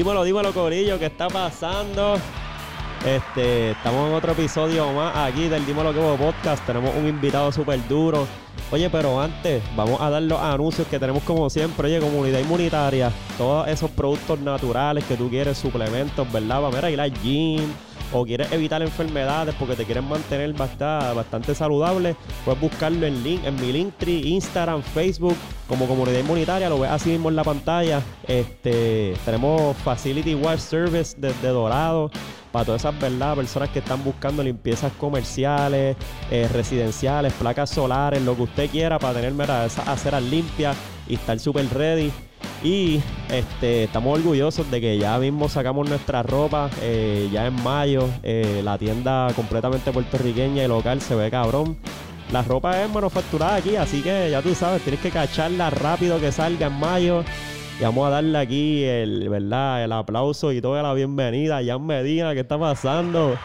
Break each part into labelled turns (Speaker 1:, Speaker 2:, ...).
Speaker 1: Dímelo, dímelo, Corillo, ¿qué está pasando? Este, estamos en otro episodio más aquí del Dímelo que podcast. Tenemos un invitado súper duro. Oye, pero antes, vamos a dar los anuncios que tenemos como siempre. Oye, comunidad inmunitaria, todos esos productos naturales que tú quieres, suplementos, ¿verdad? Vamos a ir al gym o quieres evitar enfermedades porque te quieres mantener bastante, bastante saludable, puedes buscarlo en, mi Linktree, Instagram, Facebook, como comunidad inmunitaria, lo ves así mismo en la pantalla. Este, tenemos Facility Wash Service desde Dorado para todas esas ¿verdad? personas que están buscando limpiezas comerciales, eh, residenciales, placas solares, lo que usted quiera para tener esas aceras limpias y estar súper ready. Y este, estamos orgullosos de que ya mismo sacamos nuestra ropa, eh, ya en mayo, eh, la tienda completamente puertorriqueña y local se ve cabrón. La ropa es manufacturada aquí, así que ya tú sabes, tienes que cacharla rápido que salga en mayo. Y vamos a darle aquí el, ¿verdad? el aplauso y toda la bienvenida a Jan Medina. ¿Qué está pasando?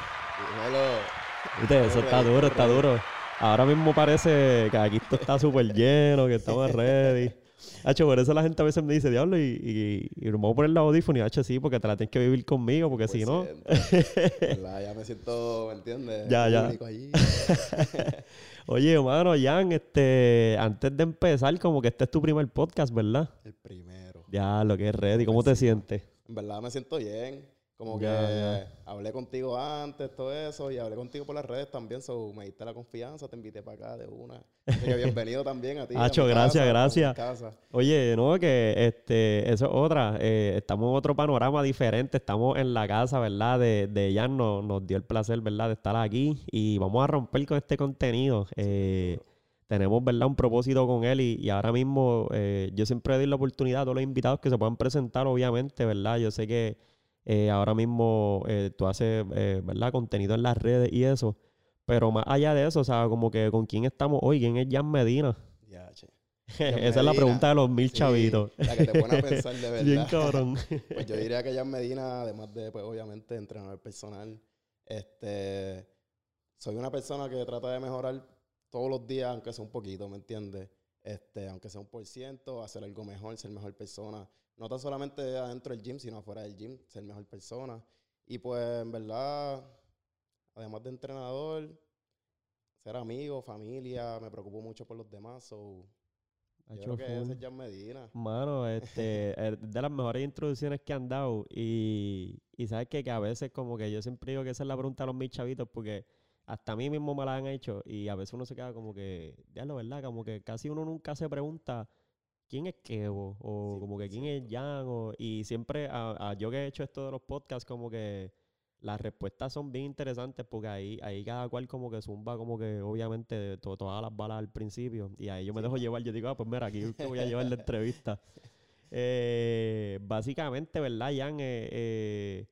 Speaker 1: ¿Viste? Eso está duro, está duro. Ahora mismo parece que aquí esto está súper lleno, que estamos ready. Hacho, por eso la gente a veces me dice, diablo, y, y, y me voy a poner el audífono. Y Hacho, sí, porque te la tienes que vivir conmigo, porque si no.
Speaker 2: ya me siento, ¿me entiendes?
Speaker 1: Ya, ya. Oye, hermano, Jan, este, antes de empezar, como que este es tu primer podcast, ¿verdad?
Speaker 2: El primero.
Speaker 1: Ya, lo que es ready. ¿Cómo te sientes?
Speaker 2: En verdad me siento bien. Como que hablé contigo antes, todo eso, y hablé contigo por las redes también, so me diste la confianza, te invité para acá de una. bienvenido también a ti.
Speaker 1: Hacho, gracias, gracias. Oye, no, que este, eso es otra, eh, estamos en otro panorama diferente, estamos en la casa, ¿verdad? De, de Jan nos, nos dio el placer, ¿verdad? De estar aquí y vamos a romper con este contenido. Eh, tenemos, ¿verdad? Un propósito con él y, ahora mismo eh, yo siempre doy la oportunidad a todos los invitados que se puedan presentar, obviamente, ¿verdad? Yo sé que eh, ahora mismo eh, tú haces, eh, ¿verdad? Contenido en las redes y eso. Pero más allá de eso, o sea, como que con quién estamos hoy, quién es Jan Medina.
Speaker 2: Ya, che.
Speaker 1: Esa es la pregunta de los mil chavitos.
Speaker 2: La que te pone a pensar de verdad.
Speaker 1: Bien cabrón.
Speaker 2: pues yo diría que Jan Medina, además de, pues obviamente, entrenador personal, este, soy una persona que trata de mejorar todos los días, aunque sea un poquito, ¿me entiendes? Este, aunque sea un por ciento, hacer algo mejor, ser mejor persona no tan solamente adentro del gym, sino afuera del gym, ser mejor persona. Y pues, en verdad, además de entrenador, ser amigo, familia, me preocupo mucho por los demás. So, yo creo que ese es Jan Medina.
Speaker 1: Mano, este, de las mejores introducciones que han dado. Y, y sabes que, que a veces como que yo siempre digo que esa es la pregunta de los mis chavitos porque hasta a mí mismo me la han hecho y a veces uno se queda como que, ya lo verdad, como que casi uno nunca se pregunta ¿quién es Kevo? O como que quién es Jan. y siempre, a, yo que he hecho esto de los podcasts, como que las respuestas son bien interesantes porque ahí, ahí cada cual como que zumba como que obviamente todas las balas al principio. Y ahí yo me dejo llevar, yo digo, ah, pues mira, aquí te voy a llevar la entrevista. Eh, básicamente, ¿verdad, Jan? Eh, eh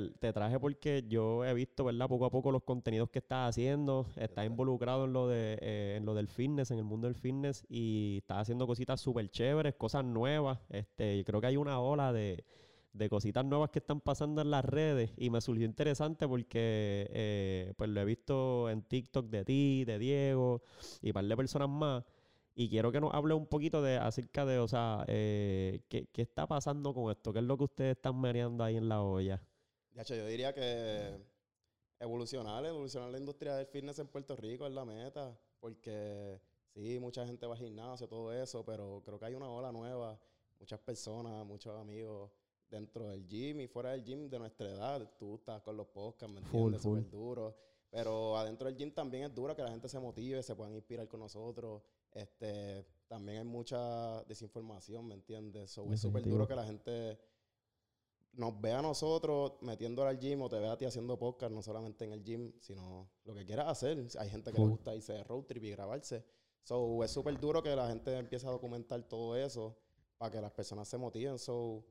Speaker 1: te traje porque yo he visto, ¿verdad? Poco a poco los contenidos que estás haciendo. Estás involucrado en lo, de, eh, en lo del fitness, en el mundo del fitness. Y estás haciendo cositas súper chéveres, cosas nuevas. Este, creo que hay una ola de, cositas nuevas que están pasando en las redes. Y me surgió interesante porque eh, pues lo he visto en TikTok de ti, de Diego y un par de personas más. Y quiero que nos hable un poquito de acerca de, o sea, eh, ¿qué, ¿qué, está pasando con esto? ¿Qué es lo que ustedes están meneando ahí en la olla?
Speaker 2: Yo diría que evolucionar, evolucionar la industria del fitness en Puerto Rico es la meta, porque sí, mucha gente va al gimnasio, todo eso, pero creo que hay una ola nueva, muchas personas, muchos amigos dentro del gym y fuera del gym de nuestra edad. Tú estás con los podcasts, ¿me entiendes? Súper duro. Pero adentro del gym también es duro que la gente se motive, se puedan inspirar con nosotros. Este, también hay mucha desinformación, ¿me entiendes? es súper duro que la gente nos ve a nosotros metiéndole al gym o te ve a ti haciendo podcast, no solamente en el gym, sino lo que quieras hacer. Hay gente que le gusta irse de road trip y grabarse. So, es súper duro que la gente empiece a documentar todo eso para que las personas se motiven. So,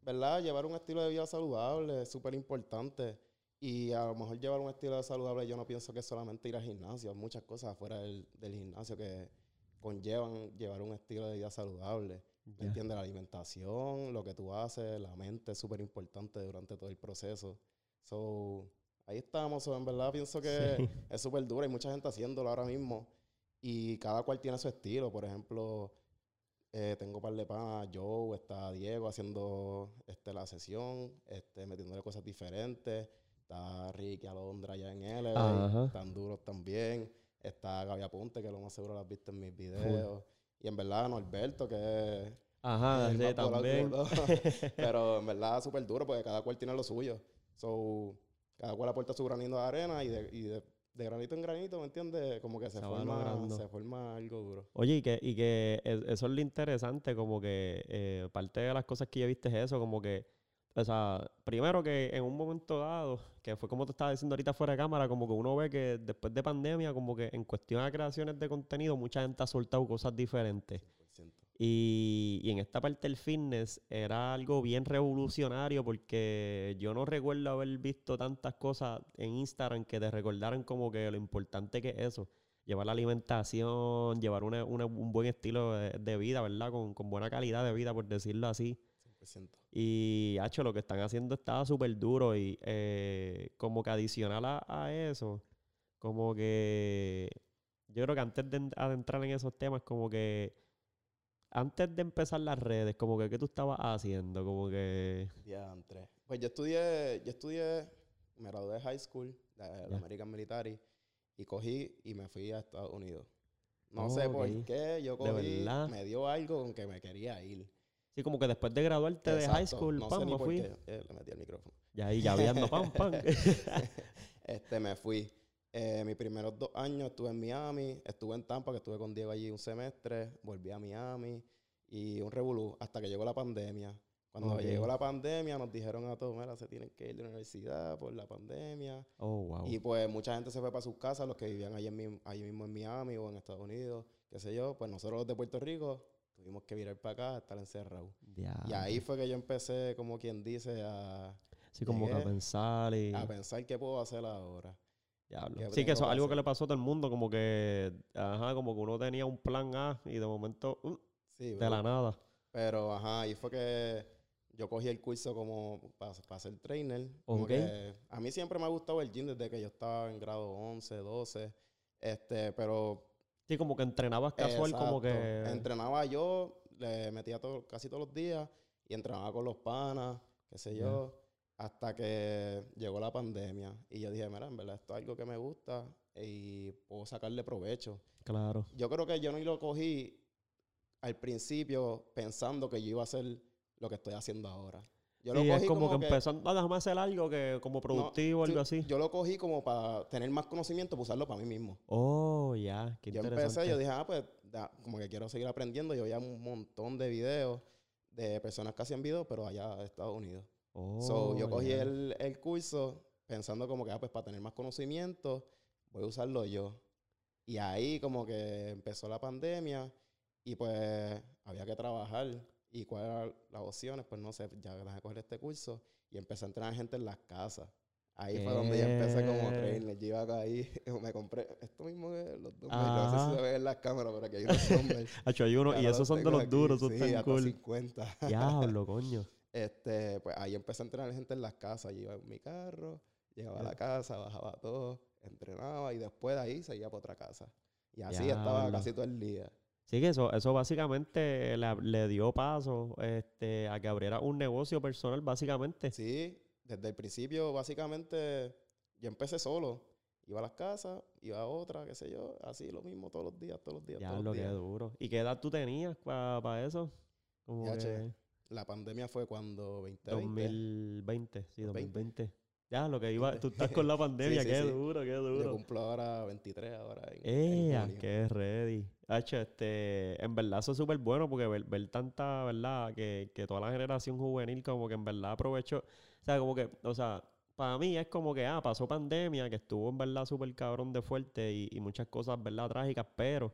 Speaker 2: ¿verdad? Llevar un estilo de vida saludable es súper importante. Y a lo mejor llevar un estilo de vida saludable, yo no pienso que es solamente ir al gimnasio. Hay muchas cosas afuera del, del gimnasio que conllevan llevar un estilo de vida saludable. ¿Me entiendes? La alimentación, lo que tú haces, la mente es súper importante durante todo el proceso. So, ahí estamos. en verdad pienso que es súper duro. Hay mucha gente haciéndolo ahora mismo. Y cada cual tiene su estilo. Por ejemplo, eh, tengo un par de panas, Joe, está Diego haciendo este, la sesión, este, metiéndole cosas diferentes. Está Ricky Alondra allá en
Speaker 1: Ajá.
Speaker 2: están duros también. Está Gaby Aponte, que lo más seguro lo has visto en mis videos. Y en verdad, Norberto, que es
Speaker 1: Ajá, sí, también.
Speaker 2: Pero en verdad, súper duro, porque cada cual tiene lo suyo. So, cada cual aporta su granito de arena y de, y de, de granito en granito, ¿me entiendes? Como que se, forma, se forma algo duro.
Speaker 1: Oye, y que, y que eso es lo interesante, como que eh, parte de las cosas que ya viste es eso, como que, o sea, primero que en un momento dado, que fue como te estaba diciendo ahorita fuera de cámara, como que uno ve que después de pandemia, como que en cuestión de creaciones de contenido, mucha gente ha soltado cosas diferentes.
Speaker 2: 100%.
Speaker 1: Y, y en esta parte del fitness era algo bien revolucionario porque yo no recuerdo haber visto tantas cosas en Instagram que te recordaran como que lo importante que es eso. Llevar la alimentación, llevar una- una- un buen estilo de, de vida, ¿verdad? Con, con buena calidad de vida, por decirlo así.
Speaker 2: 100%.
Speaker 1: Y, hacho, lo que están haciendo estaba súper duro y eh, como que adicional a, a eso, como que yo creo que antes de en- adentrar en esos temas, como que antes de empezar las redes, como que qué tú estabas haciendo, como que...
Speaker 2: Diantre. Pues yo estudié, yo estudié, me gradué de high school, de
Speaker 1: Ya.
Speaker 2: American Military, y cogí y me fui a Estados Unidos. No
Speaker 1: Oh,
Speaker 2: sé por qué, yo
Speaker 1: ¿De
Speaker 2: cogí, me dio algo con que me quería ir.
Speaker 1: Sí, como que después de graduarte de high school,
Speaker 2: no
Speaker 1: pam,
Speaker 2: sé ni
Speaker 1: me
Speaker 2: por
Speaker 1: fui.
Speaker 2: qué. Eh, le metí el micrófono.
Speaker 1: Y ahí ya viendo, pam, pam.
Speaker 2: este, me fui. Eh, mis primeros dos años estuve en Miami, estuve en Tampa, que estuve con Diego allí un semestre, volví a Miami y un revolú hasta que llegó la pandemia. Cuando llegó la pandemia nos dijeron a todos, mira, se tienen que ir de la universidad por la pandemia.
Speaker 1: Oh, wow.
Speaker 2: Y pues mucha gente se fue para sus casas, los que vivían allí, en allí mismo en Miami o en Estados Unidos, qué sé yo. Pues nosotros los de Puerto Rico tuvimos que virar para acá, estar encerrados. Y
Speaker 1: Diablo.
Speaker 2: ahí fue que yo empecé, como quien dice, a,
Speaker 1: Sí, como que a pensar y...
Speaker 2: a pensar qué puedo hacer ahora.
Speaker 1: Diablo.
Speaker 2: ¿Qué
Speaker 1: Sí, que eso es algo que le pasó a todo el mundo, como que, ajá, como que uno tenía un plan A y de momento, uh,
Speaker 2: Sí,
Speaker 1: de la nada.
Speaker 2: Pero, ajá, ahí fue que yo cogí el curso como para ser trainer. Como
Speaker 1: Ok.
Speaker 2: que a mí siempre me ha gustado el gym desde que yo estaba en grado 11, 12. Este, pero
Speaker 1: Sí, como que entrenabas casual, como que...
Speaker 2: Entrenaba yo, le metía todo, casi todos los días y entrenaba con los panas, qué sé yo, hasta que llegó la pandemia. Y yo dije, mira, en verdad esto es algo que me gusta y puedo sacarle provecho.
Speaker 1: Claro.
Speaker 2: Yo creo que yo no lo cogí al principio pensando que yo iba a hacer lo que estoy haciendo ahora. Yo
Speaker 1: Sí,
Speaker 2: lo
Speaker 1: es
Speaker 2: cogí
Speaker 1: como, que,
Speaker 2: que
Speaker 1: empezando a déjame hacer algo que como productivo o
Speaker 2: sí,
Speaker 1: algo así.
Speaker 2: Yo lo cogí como para tener más conocimiento, para usarlo para mí mismo.
Speaker 1: Oh, ya, qué
Speaker 2: Yo
Speaker 1: interesante.
Speaker 2: empecé, yo dije, ah, pues da- como que quiero seguir aprendiendo. Yo veía un montón de videos de personas que hacían videos, pero allá de Estados Unidos.
Speaker 1: Oh,
Speaker 2: so, yo cogí el, el curso pensando como que, ah, pues para tener más conocimiento, voy a usarlo yo. Y ahí como que empezó la pandemia y pues había que trabajar. ¿Y cuáles eran las opciones? Pues no sé, ya dejé coger este curso y empecé a entrenar gente en las casas. Ahí fue donde yo empecé como
Speaker 1: ¿Qué?
Speaker 2: trainer. Yo iba acá ahí, me compré esto mismo que los dumbbells. No sé si se ve en las cámaras, pero aquí hay unos dumbbells.
Speaker 1: Hacho, hay uno,
Speaker 2: Ya
Speaker 1: y esos son de los
Speaker 2: aquí.
Speaker 1: duros, esos
Speaker 2: sí,
Speaker 1: están
Speaker 2: hasta
Speaker 1: cool.
Speaker 2: 50.
Speaker 1: Diablo, coño.
Speaker 2: Este, pues ahí empecé a entrenar gente en las casas. Yo iba en mi carro, llegaba a
Speaker 1: Ya.
Speaker 2: la casa, bajaba todo, entrenaba y después de ahí seguía para otra casa. Y así estaba casi todo el día.
Speaker 1: Sí, que eso, eso básicamente le, le dio paso este, a que abriera un negocio personal, básicamente.
Speaker 2: Sí, desde el principio, básicamente, yo empecé solo. Iba a las casas, iba a otra, qué sé yo, así lo mismo todos los días, todos los días,
Speaker 1: Ya
Speaker 2: todos
Speaker 1: lo
Speaker 2: los
Speaker 1: que
Speaker 2: días.
Speaker 1: duro. ¿Y qué edad tú tenías para eso? Como
Speaker 2: Ya,
Speaker 1: que
Speaker 2: che, La pandemia fue cuando 2020.
Speaker 1: 2020, sí,
Speaker 2: 20.
Speaker 1: 2020. Ya, lo que iba, tú estás con la pandemia,
Speaker 2: sí,
Speaker 1: qué
Speaker 2: sí.
Speaker 1: duro, qué
Speaker 2: Yo
Speaker 1: duro.
Speaker 2: cumplo ahora 23 ahora en, en
Speaker 1: ¡Ea!
Speaker 2: junio.
Speaker 1: ¡Qué ready! Hacho, este, en verdad eso es súper bueno porque ver, ver tanta, ¿verdad? Que, que toda la generación juvenil como que en verdad aprovechó. O sea, como que, o sea, para mí es como que, ah, pasó pandemia, que estuvo en verdad súper cabrón de fuerte y, y muchas cosas, ¿verdad? Trágicas, pero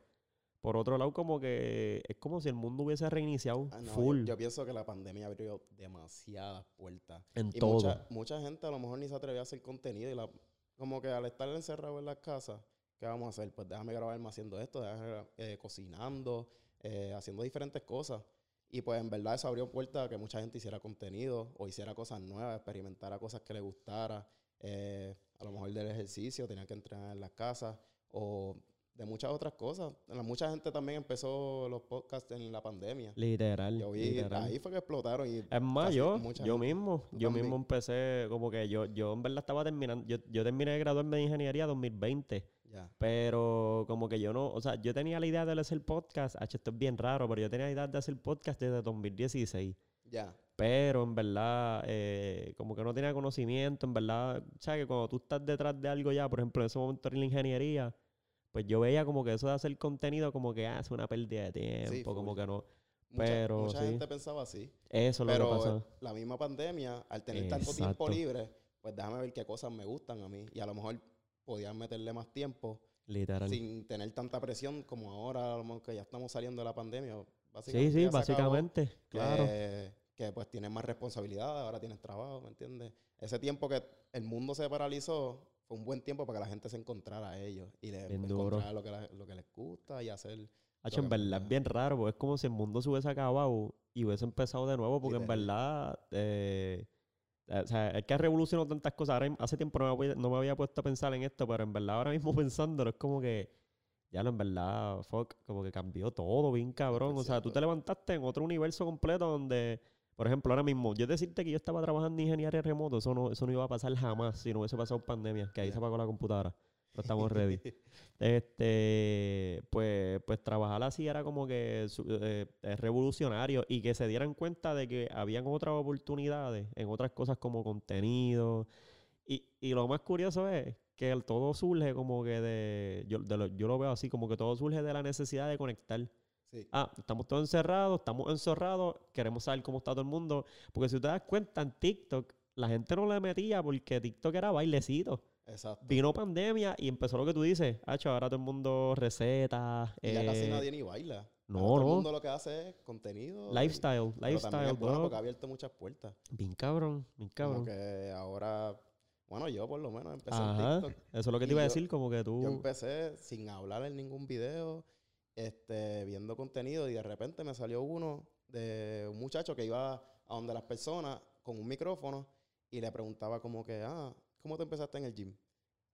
Speaker 1: por otro lado como que es como si el mundo hubiese reiniciado
Speaker 2: Ah, no, yo-
Speaker 1: full
Speaker 2: Yo, pienso que la pandemia abrió demasiadas puertas.
Speaker 1: en
Speaker 2: Y
Speaker 1: todo.
Speaker 2: mucha, mucha gente a lo mejor ni se atrevía a hacer contenido. Y la, como que al estar encerrado en las casas, ¿qué vamos a hacer? Pues déjame grabarme haciendo esto, déjame eh, cocinando, eh, haciendo diferentes cosas. Y pues en verdad eso abrió puertas a que mucha gente hiciera contenido o hiciera cosas nuevas, experimentara cosas que le gustara. Eh, a lo mejor del ejercicio, tenía que entrenar en las casas o de muchas otras cosas. Mucha gente también empezó los podcasts en la pandemia.
Speaker 1: Literal.
Speaker 2: Yo vi,
Speaker 1: literal.
Speaker 2: ahí fue que explotaron y
Speaker 1: Es más, yo,
Speaker 2: mucha
Speaker 1: yo
Speaker 2: gente-
Speaker 1: mismo, yo
Speaker 2: también.
Speaker 1: mismo empecé, como que yo, yo en verdad estaba terminando, yo, yo terminé de graduarme de ingeniería 2020, Pero como que yo no, o sea, yo tenía la idea de hacer podcast, H, esto es bien raro, pero yo tenía la idea de hacer podcast desde 2016,
Speaker 2: Ya.
Speaker 1: pero en verdad, eh, como que no tenía conocimiento, en verdad, o sea, que cuando tú estás detrás de algo ya, por ejemplo, en ese momento en la ingeniería, pues yo veía como que eso de hacer contenido como que ah, es una pérdida de tiempo, como que no,
Speaker 2: Mucha,
Speaker 1: Pero
Speaker 2: mucha
Speaker 1: sí.
Speaker 2: gente pensaba así.
Speaker 1: eso es lo que
Speaker 2: Pero
Speaker 1: pasó.
Speaker 2: la misma pandemia, al tener tanto tiempo libre, pues déjame ver qué cosas me gustan a mí. Y a lo mejor podía meterle más tiempo
Speaker 1: Literal.
Speaker 2: sin tener tanta presión como ahora, a lo mejor que ya estamos saliendo de la pandemia.
Speaker 1: Sí,
Speaker 2: Básicamente
Speaker 1: sí,
Speaker 2: ya se acabó,
Speaker 1: básicamente,
Speaker 2: que,
Speaker 1: claro.
Speaker 2: que pues tienes más responsabilidad, ahora tienes trabajo, ¿me entiendes? Ese tiempo que el mundo se paralizó fue un buen tiempo para que la gente se encontrara a ellos y les encontrara lo que, la- lo que les gusta y hacer...
Speaker 1: Hacho, en verdad es bien raro, porque es como si el mundo se hubiese acabado y hubiese empezado de nuevo, porque en verdad, eh, o sea, es que ha revolucionado tantas cosas. Ahora, hace tiempo no me, había, no me había puesto a pensar en esto, pero en verdad ahora mismo pensándolo es como que, ya lo en verdad, fuck, como que cambió todo bien cabrón. O sea, tú
Speaker 2: 100%.
Speaker 1: te levantaste en otro universo completo donde, por ejemplo, ahora mismo, yo decirte que yo estaba trabajando en ingeniería remoto, eso no, eso no iba a pasar jamás si no hubiese pasado pandemia, que ahí se apagó la computadora. Estamos ready. Este, pues, pues trabajar así era como que eh, eh, revolucionario y que se dieran cuenta de que habían otras oportunidades en otras cosas como contenido. Y, y lo más curioso es que el todo surge como que de yo, de lo, yo lo veo así, como que todo surge de la necesidad de conectar.
Speaker 2: Sí.
Speaker 1: Ah, estamos todos encerrados, estamos encerrados, queremos saber cómo está todo el mundo. Porque si te das cuenta en TikTok, la gente no le metía porque TikTok era bailecito.
Speaker 2: Exacto.
Speaker 1: Vino pandemia y empezó lo que tú dices. Hacho, ahora todo el mundo receta.
Speaker 2: Y ya casi
Speaker 1: eh,
Speaker 2: nadie ni baila. Ahora
Speaker 1: no,
Speaker 2: Todo el
Speaker 1: no.
Speaker 2: mundo lo que hace es contenido. y-
Speaker 1: Lifestyle,
Speaker 2: pero
Speaker 1: lifestyle,
Speaker 2: es bueno porque ha abierto muchas puertas.
Speaker 1: Bien cabrón, bien cabrón.
Speaker 2: que ahora, bueno, yo por lo menos empecé
Speaker 1: Ajá.
Speaker 2: en TikTok.
Speaker 1: Eso es lo que te iba a decir, como que tú.
Speaker 2: Yo empecé sin hablar en ningún video, este, viendo contenido y de repente me salió uno de un muchacho que iba a donde las personas con un micrófono y le preguntaba como que, ah, ¿cómo te empezaste en el gym?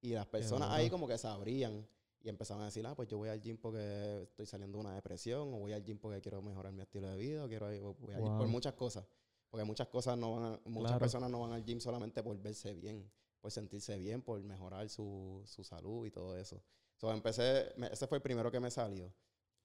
Speaker 2: Y las personas ahí como que se abrían y empezaban a decir, ah, pues yo voy al gym porque estoy saliendo de una depresión o voy al gym porque quiero mejorar mi estilo de vida o quiero ir- voy al gym por
Speaker 1: Wow.
Speaker 2: muchas cosas. Porque muchas cosas no van a- muchas
Speaker 1: Claro.
Speaker 2: personas no van al gym solamente por verse bien, por sentirse bien, por mejorar su, su salud y todo eso. So, empecé, me- ese fue el primero que me salió.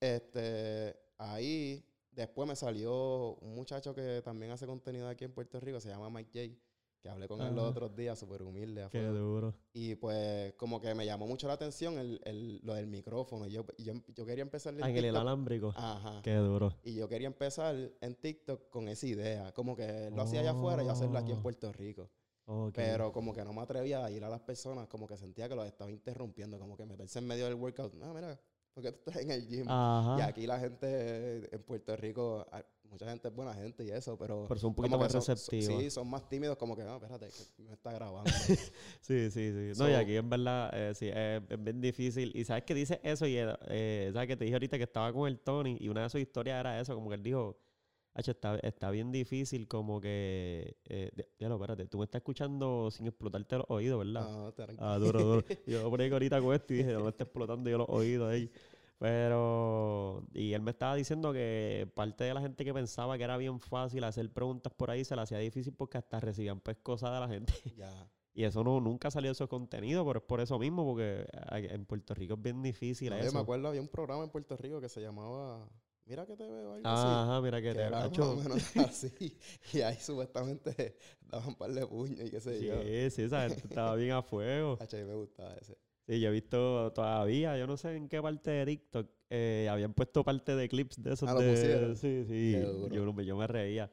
Speaker 2: Este, ahí, después me salió un muchacho que también hace contenido aquí en Puerto Rico, se llama Mike J, que hablé con él los otros días, súper humilde.
Speaker 1: Qué duro.
Speaker 2: Y pues como que me llamó mucho la atención el, el- lo del micrófono. Y yo, y yo, yo quería empezar en
Speaker 1: el alámbrico.
Speaker 2: Ajá.
Speaker 1: Qué duro.
Speaker 2: Y yo quería empezar en TikTok con esa idea. Como que lo hacía allá afuera y hacerlo aquí en
Speaker 1: Oh.
Speaker 2: Puerto Rico.
Speaker 1: Ok.
Speaker 2: Pero como que no me atrevía a ir a las personas, como que sentía que los estaba interrumpiendo, como que meterse en medio del workout. No, mira, porque tú estás en el gym. Y
Speaker 1: Ajá.
Speaker 2: aquí la gente en Puerto Rico, mucha gente es buena gente y eso, pero...
Speaker 1: Pero son un poquito más receptivos.
Speaker 2: Sí, son más tímidos, como que, no, espérate, que me está grabando.
Speaker 1: Sí, sí, sí. No, y aquí en verdad, eh, sí, es, es bien difícil. Y sabes que dice eso, y eh, sabes que te dije ahorita que estaba con el Tony, y una de sus historias era eso, como que él dijo, "Acho, está, está bien difícil, como que. Eh, ya lo, espérate, tú me estás escuchando sin explotarte los oídos, ¿verdad?
Speaker 2: No, tranquilo.
Speaker 1: Ah, duro, duro. Yo por ahí ahorita con esto y dije, no me está explotando yo los oídos ahí. Pero, y él me estaba diciendo que parte de la gente que pensaba que era bien fácil hacer preguntas por ahí se le hacía difícil porque hasta recibían pues cosas de la gente.
Speaker 2: Ya.
Speaker 1: Y eso no, nunca salió de esos contenidos, pero es por eso mismo, porque en Puerto Rico es bien difícil
Speaker 2: No, yo me
Speaker 1: eso.
Speaker 2: acuerdo, había un programa en Puerto Rico que se llamaba Mira que te veo, algo así.
Speaker 1: Ajá, mira que
Speaker 2: Que
Speaker 1: te
Speaker 2: era más
Speaker 1: Acho,
Speaker 2: o menos así. Y ahí supuestamente daban un par de puños y qué sé yo.
Speaker 1: Sí, sí, esa gente estaba bien a fuego.
Speaker 2: Mí me gustaba ese.
Speaker 1: Sí, yo he visto todavía, yo no sé en qué parte de TikTok, eh, habían puesto parte de clips de esos
Speaker 2: Ah,
Speaker 1: de... Sí, sí, yo, me- yo me reía.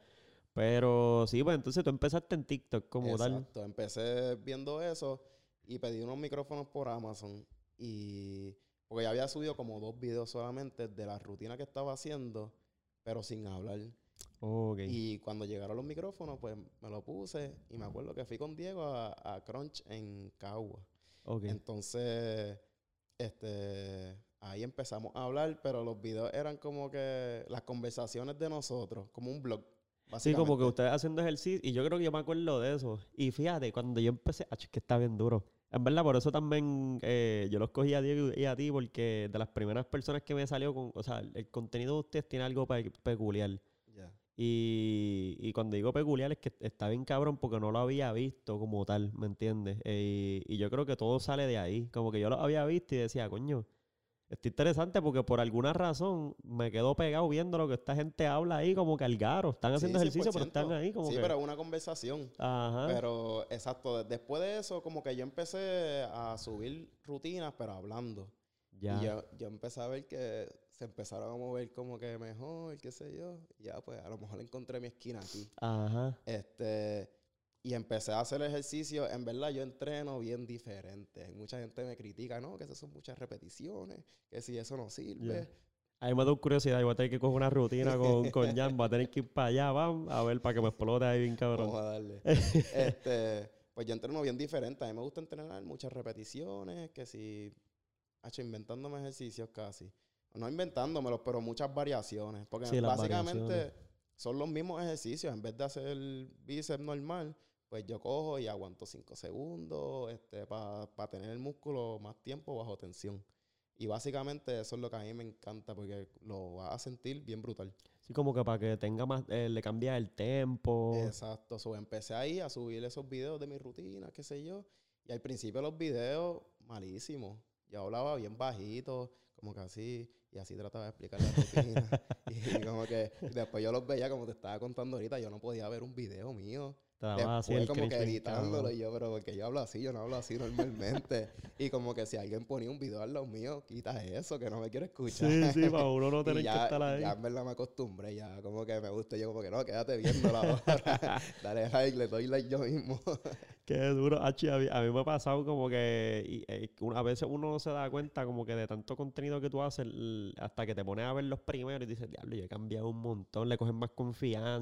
Speaker 1: Pero sí, pues entonces tú empezaste en TikTok como tal.
Speaker 2: Exacto. Empecé viendo eso y pedí unos micrófonos por Amazon. Y. Porque ya había subido como dos videos solamente de la rutina que estaba haciendo, pero sin hablar.
Speaker 1: Ok.
Speaker 2: Y cuando llegaron los micrófonos, pues me lo puse. Y me acuerdo que fui con Diego a, a Crunch en Cagua. Entonces, este, ahí empezamos a hablar, pero los videos eran como que las conversaciones de nosotros, como un blog.
Speaker 1: Sí, como que ustedes haciendo ejercicio, y yo creo que yo me acuerdo de eso. Y fíjate, cuando yo empecé, ach, es que está bien duro. En verdad, por eso también eh, yo los cogí a Diego y a ti, porque de las primeras personas que me salió con. O sea, el contenido de ustedes tiene algo pe- peculiar. Y, y cuando digo peculiar es que está bien cabrón porque no lo había visto como tal, ¿me entiendes? Eh, y, y yo creo que todo sale de ahí. Como que yo lo había visto y decía, coño, está interesante porque por alguna razón me quedo pegado viendo lo que esta gente habla ahí como que al garo. Están haciendo
Speaker 2: Sí,
Speaker 1: ejercicio, pero están
Speaker 2: 100%.
Speaker 1: ahí como
Speaker 2: sí,
Speaker 1: que...
Speaker 2: pero es una conversación.
Speaker 1: Ajá.
Speaker 2: Pero, exacto, de- después de eso, como que yo empecé a subir rutinas, pero hablando.
Speaker 1: ya.
Speaker 2: Y yo, yo empecé a ver que se empezaron a mover como que mejor, qué sé yo. Y ya, pues, a lo mejor encontré mi esquina aquí.
Speaker 1: Ajá.
Speaker 2: Este, y empecé a hacer ejercicio. En verdad, yo entreno bien diferente. Mucha gente me critica, no, que esas son muchas repeticiones, que si eso no sirve.
Speaker 1: A mí me da curiosidad, yo voy a tener que coger una rutina con, con Jan, voy a tener que ir para allá, vamos, a ver, para que me explote ahí bien cabrón.
Speaker 2: Vamos a darle. este, pues yo entreno bien diferente. A mí me gusta entrenar muchas repeticiones, que si, hecho inventándome ejercicios casi. No inventándomelos, pero muchas variaciones. Porque
Speaker 1: Sí,
Speaker 2: básicamente
Speaker 1: variaciones.
Speaker 2: son los mismos ejercicios. En vez de hacer el bíceps normal, pues yo cojo y aguanto 5 segundos este, para tener el músculo más tiempo bajo tensión. Y básicamente eso es lo que a mí me encanta porque lo vas a sentir bien brutal.
Speaker 1: Sí, como que para que tenga más, eh, le cambia el tempo.
Speaker 2: Exacto. So, empecé ahí a subir esos videos de mi rutina, qué sé yo. Y al principio los videos, malísimos. Yo hablaba bien bajito, como que así, y así trataba de explicar la rutina. y como que después yo los veía, como te estaba contando ahorita, yo no podía ver un video mío.
Speaker 1: Así
Speaker 2: Después como que editándolo y yo, pero porque yo hablo así, yo no hablo así normalmente. y como que si alguien ponía un video al lado mío, quita eso, que no me quiero escuchar.
Speaker 1: Sí, sí, para uno no tener que
Speaker 2: ya,
Speaker 1: estar ahí.
Speaker 2: ya en verdad me acostumbré, ya como que me gusta, yo como que no, quédate viéndola ahora. Dale like, le doy like yo mismo.
Speaker 1: Qué duro. Achi, a, mí, a mí me ha pasado como que y, eh, una- a veces uno no se da cuenta como que de tanto contenido que tú haces hasta que te pones a ver los primeros y dices, diablo, yo he cambiado un montón, le coges más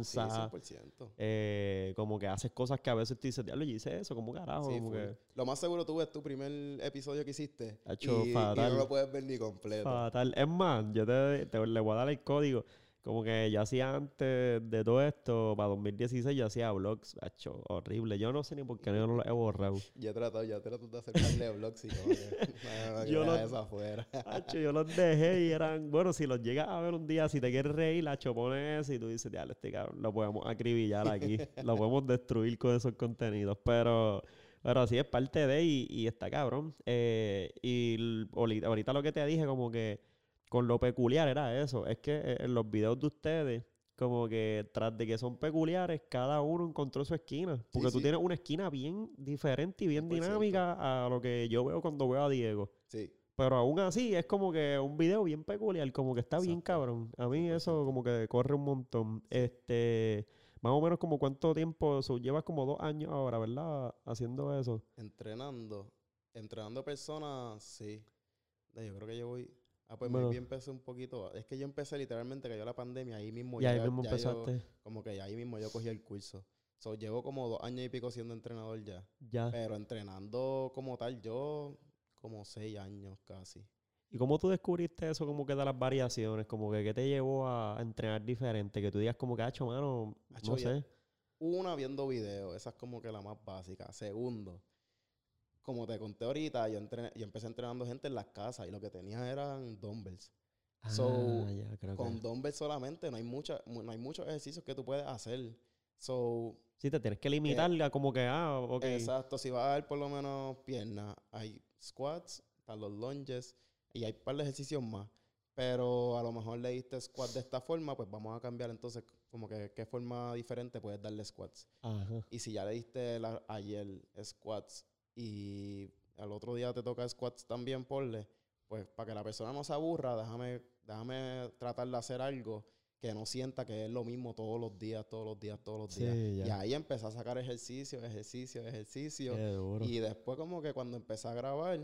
Speaker 2: sí,
Speaker 1: confianza.
Speaker 2: 100%.
Speaker 1: eh, como que haces cosas que a veces tú dices, diablo, yo hice eso, como carajo.
Speaker 2: Sí,
Speaker 1: como que
Speaker 2: Lo más seguro tú ves tu primer episodio que hiciste
Speaker 1: Hacho,
Speaker 2: y, y
Speaker 1: fatal.
Speaker 2: no lo puedes ver ni completo.
Speaker 1: fatal. Es más, yo te, te- le voy a dar el código. Como que yo hacía antes de todo esto, para 2016, yo hacía vlogs, hacho, horrible. Yo no sé ni por qué yo no lo he borrado.
Speaker 2: Yo he tratado, yo he tratado de hacer par de vlogs y como que, no,
Speaker 1: Yo
Speaker 2: deja
Speaker 1: lo-
Speaker 2: eso afuera.
Speaker 1: Hacho, yo los dejé y eran, bueno, si los llegas a ver un día, si te quieres reír, Hacho, pones eso y tú dices, diablo, este cabrón, lo podemos acribillar aquí, lo podemos destruir con esos contenidos, pero, pero así es parte de y, y está cabrón. Eh, y ahorita lo que te dije, como que con lo peculiar era eso, es que eh, en los videos de ustedes, como que tras de que son peculiares, cada uno encontró su esquina, porque tú
Speaker 2: sí.
Speaker 1: tienes una esquina bien diferente y bien
Speaker 2: 100%.
Speaker 1: dinámica a lo que yo veo cuando veo a Diego.
Speaker 2: Sí,
Speaker 1: Pero aún así es como que un video bien peculiar, como que está bien cabrón. A mí eso como que corre un montón. Este, más o menos como cuánto tiempo, so, llevas como dos años ahora, ¿verdad? Haciendo eso.
Speaker 2: entrenando, entrenando personas, sí. Yo creo que yo voy... Ah, pues
Speaker 1: Bueno.
Speaker 2: empecé un poquito... Es que yo empecé literalmente, cayó la pandemia, ahí mismo
Speaker 1: y ahí
Speaker 2: ya-
Speaker 1: mismo
Speaker 2: ya yo-
Speaker 1: empezaste.
Speaker 2: como que ahí mismo yo cogí el curso. So, llevo como dos años y pico siendo entrenador ya.
Speaker 1: Ya.
Speaker 2: Pero entrenando como tal, yo como seis años casi.
Speaker 1: ¿Y cómo tú descubriste eso como que de las variaciones? Como que qué te llevó a, entrenar diferente? Que tú digas como que, hacho, mano,
Speaker 2: Hacho,
Speaker 1: no sé.
Speaker 2: Una, viendo videos, esa es como que la más básica. Segundo, como te conté ahorita, yo, entrené- yo empecé entrenando gente en las casas y lo que tenía eran dumbbells. So,
Speaker 1: ah, creo
Speaker 2: Con
Speaker 1: que...
Speaker 2: dumbbells solamente no hay, mucha, mu- no hay muchos ejercicios que tú puedes hacer. So,
Speaker 1: Sí, te tienes que limitar a como que, ah, ok.
Speaker 2: Exacto, si vas a ver por lo menos piernas, hay squats, están los lunges y hay un par de ejercicios más. Pero a lo mejor le diste squat de esta forma, pues vamos a cambiar entonces como que qué forma diferente puedes darle squats.
Speaker 1: Ajá.
Speaker 2: Y si ya le diste la- ayer squats y al otro día te toca squats también, ponle, pues para que la persona no se aburra, déjame, déjame tratar de hacer algo que no sienta que es lo mismo todos los días, todos los días, todos los días. Y ahí empecé a sacar ejercicio, ejercicio, ejercicio.
Speaker 1: Qué duro.
Speaker 2: Y después como que cuando empecé a grabar,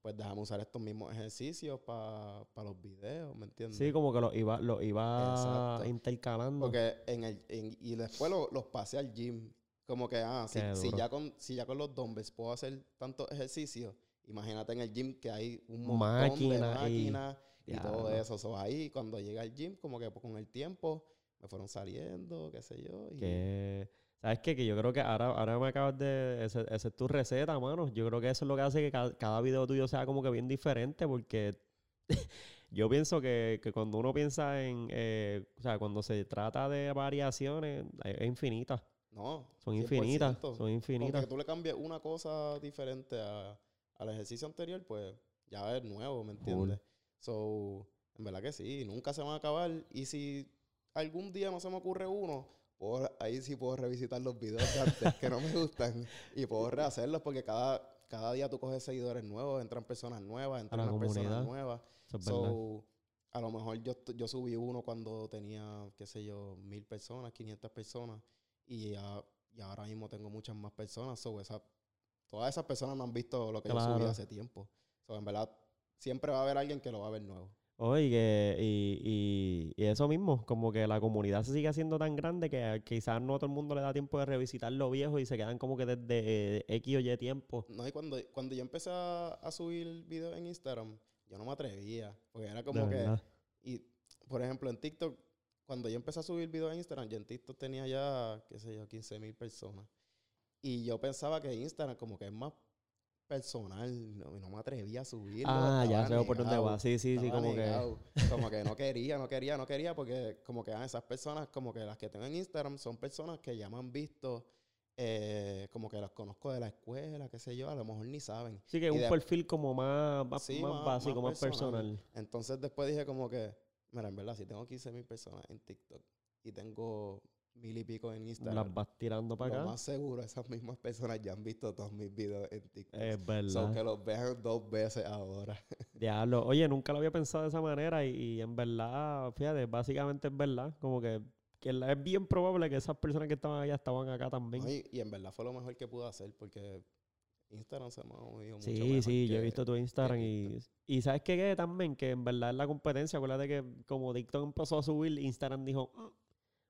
Speaker 2: pues déjame usar estos mismos ejercicios para los videos, ¿me entiendes?
Speaker 1: Sí, como que lo iba, lo iba
Speaker 2: Exacto.
Speaker 1: intercalando.
Speaker 2: Porque en el, en- y después lo- los pasé al gym. Como que, ah, si, si ya con, si ya con los dumbbells puedo hacer tantos ejercicios, imagínate en el gym que hay un montón
Speaker 1: Máquina
Speaker 2: de máquinas y, todo eso. So, ahí cuando llegué al gym, como que con el tiempo me fueron saliendo, qué sé yo. Y
Speaker 1: Que, ¿Sabes qué? Que yo creo que ahora, ahora me acabas de... Esa esa es tu receta, mano. Yo creo que eso es lo que hace que ca- cada, video tuyo sea como que bien diferente porque yo pienso que, que cuando uno piensa en... eh, o sea, cuando se trata de variaciones, es, es infinita.
Speaker 2: No.
Speaker 1: Son
Speaker 2: 100%.
Speaker 1: infinitas. Son infinitas.
Speaker 2: que tú le cambies una cosa diferente a- al ejercicio anterior, pues ya es nuevo, ¿me entiendes? So, en verdad que sí, nunca se van a acabar. Y si algún día no se me ocurre uno, puedo- ahí sí puedo revisitar los videos de antes que no me gustan y puedo rehacerlos porque cada, cada día tú coges seguidores nuevos, entran personas nuevas, entran personas nuevas.
Speaker 1: Es.
Speaker 2: So, a lo mejor yo, yo subí uno cuando tenía, qué sé yo, mil personas, 500 personas. Y, ya- y ahora mismo tengo muchas más personas. So, esa, todas esas personas no han visto lo que yo subí
Speaker 1: Claro.
Speaker 2: hace tiempo. So, en verdad, siempre va a haber alguien que lo va a ver nuevo.
Speaker 1: Oye, y, y, y eso mismo, como que la comunidad se sigue haciendo tan grande que quizás no todo el mundo le da tiempo de revisitar lo viejo y se quedan como que desde eh, X o Y tiempo.
Speaker 2: No, y cuando, cuando yo empecé a, a subir videos en Instagram, yo no me atrevía. Porque era
Speaker 1: De
Speaker 2: como que.
Speaker 1: verdad.
Speaker 2: Y, por ejemplo, en TikTok, cuando yo empecé a subir videos en Instagram, yo en TikTok tenía ya, qué sé yo, 15 mil personas. Y yo pensaba que Instagram como que es más personal, no, y no me atrevía a subirlo.
Speaker 1: Ah, ya sé por dónde va. Sí, sí, sí, como que...
Speaker 2: Como que no quería, no quería, no quería, porque como que ah, esas personas, como que las que tengo en Instagram, son personas que ya me han visto, eh, como que las conozco de la escuela, qué sé yo, a lo mejor ni saben.
Speaker 1: Sí, que es un
Speaker 2: de-
Speaker 1: perfil como más, más,
Speaker 2: Sí,
Speaker 1: más básico,
Speaker 2: más
Speaker 1: más personal.
Speaker 2: Entonces después dije como que, mira, en verdad, si tengo 15 mil personas en TikTok y tengo mil y pico en Instagram,
Speaker 1: Las vas tirando para
Speaker 2: lo
Speaker 1: acá.
Speaker 2: más seguro esas mismas personas ya han visto todos mis videos en TikTok.
Speaker 1: Es verdad.
Speaker 2: que los vean dos veces ahora.
Speaker 1: Diablo. Oye, nunca lo había pensado de esa manera y, y en verdad, fíjate, básicamente es verdad. Como que, que es bien probable que esas personas que estaban allá estaban acá también.
Speaker 2: ¿no? Y, y en verdad fue lo mejor que pude hacer porque Instagram se me ha movido mucho
Speaker 1: Sí,
Speaker 2: mejor
Speaker 1: sí, yo he visto tu Instagram y, y ¿sabes qué? Que también que en verdad es la competencia. Acuérdate que como TikTok empezó a subir, Instagram dijo, "Mm,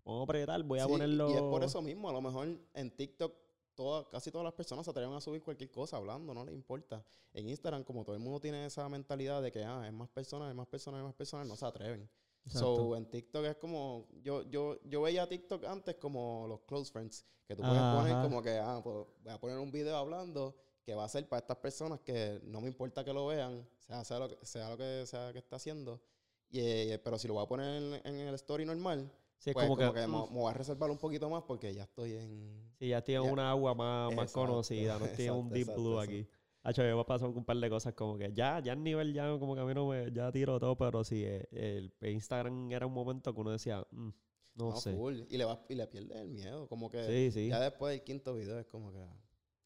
Speaker 1: vamos a apretar, voy a
Speaker 2: Sí,
Speaker 1: ponerlo...
Speaker 2: Y es por eso mismo, a lo mejor en TikTok toda- casi todas las personas se atreven a subir cualquier cosa hablando, no les importa. En Instagram, como todo el mundo tiene esa mentalidad de que ah, es más personas, es más personas, es más personas, no se atreven.
Speaker 1: Exacto.
Speaker 2: So, en TikTok es como, yo, yo, yo veía TikTok antes como los close friends, que tú puedes
Speaker 1: Ajá.
Speaker 2: poner como que, ah, pues, voy a poner un video hablando que va a ser para estas personas que no me importa que lo vean, sea, sea, lo, que, sea lo que sea que está haciendo. Y, eh, pero si lo voy a poner en, en el story normal,
Speaker 1: sí, es
Speaker 2: pues
Speaker 1: como,
Speaker 2: como,
Speaker 1: que,
Speaker 2: que, me, me voy a reservar un poquito más porque ya estoy en...
Speaker 1: sí, ya tienen
Speaker 2: ya.
Speaker 1: una agua más, más
Speaker 2: Exacto,
Speaker 1: conocida, no tienen un
Speaker 2: exacto,
Speaker 1: Deep
Speaker 2: exacto,
Speaker 1: Blue
Speaker 2: exacto.
Speaker 1: aquí. Hacho, yo me pasado con un par de cosas como que ya, ya el nivel ya como que a mí no me, ya tiro todo, pero sí, eh, el, Instagram era un momento que uno decía, "Mm, no,
Speaker 2: No,
Speaker 1: sé.
Speaker 2: Y le, vas, y le pierdes el miedo, como que
Speaker 1: Sí, sí.
Speaker 2: ya después del quinto video es como que...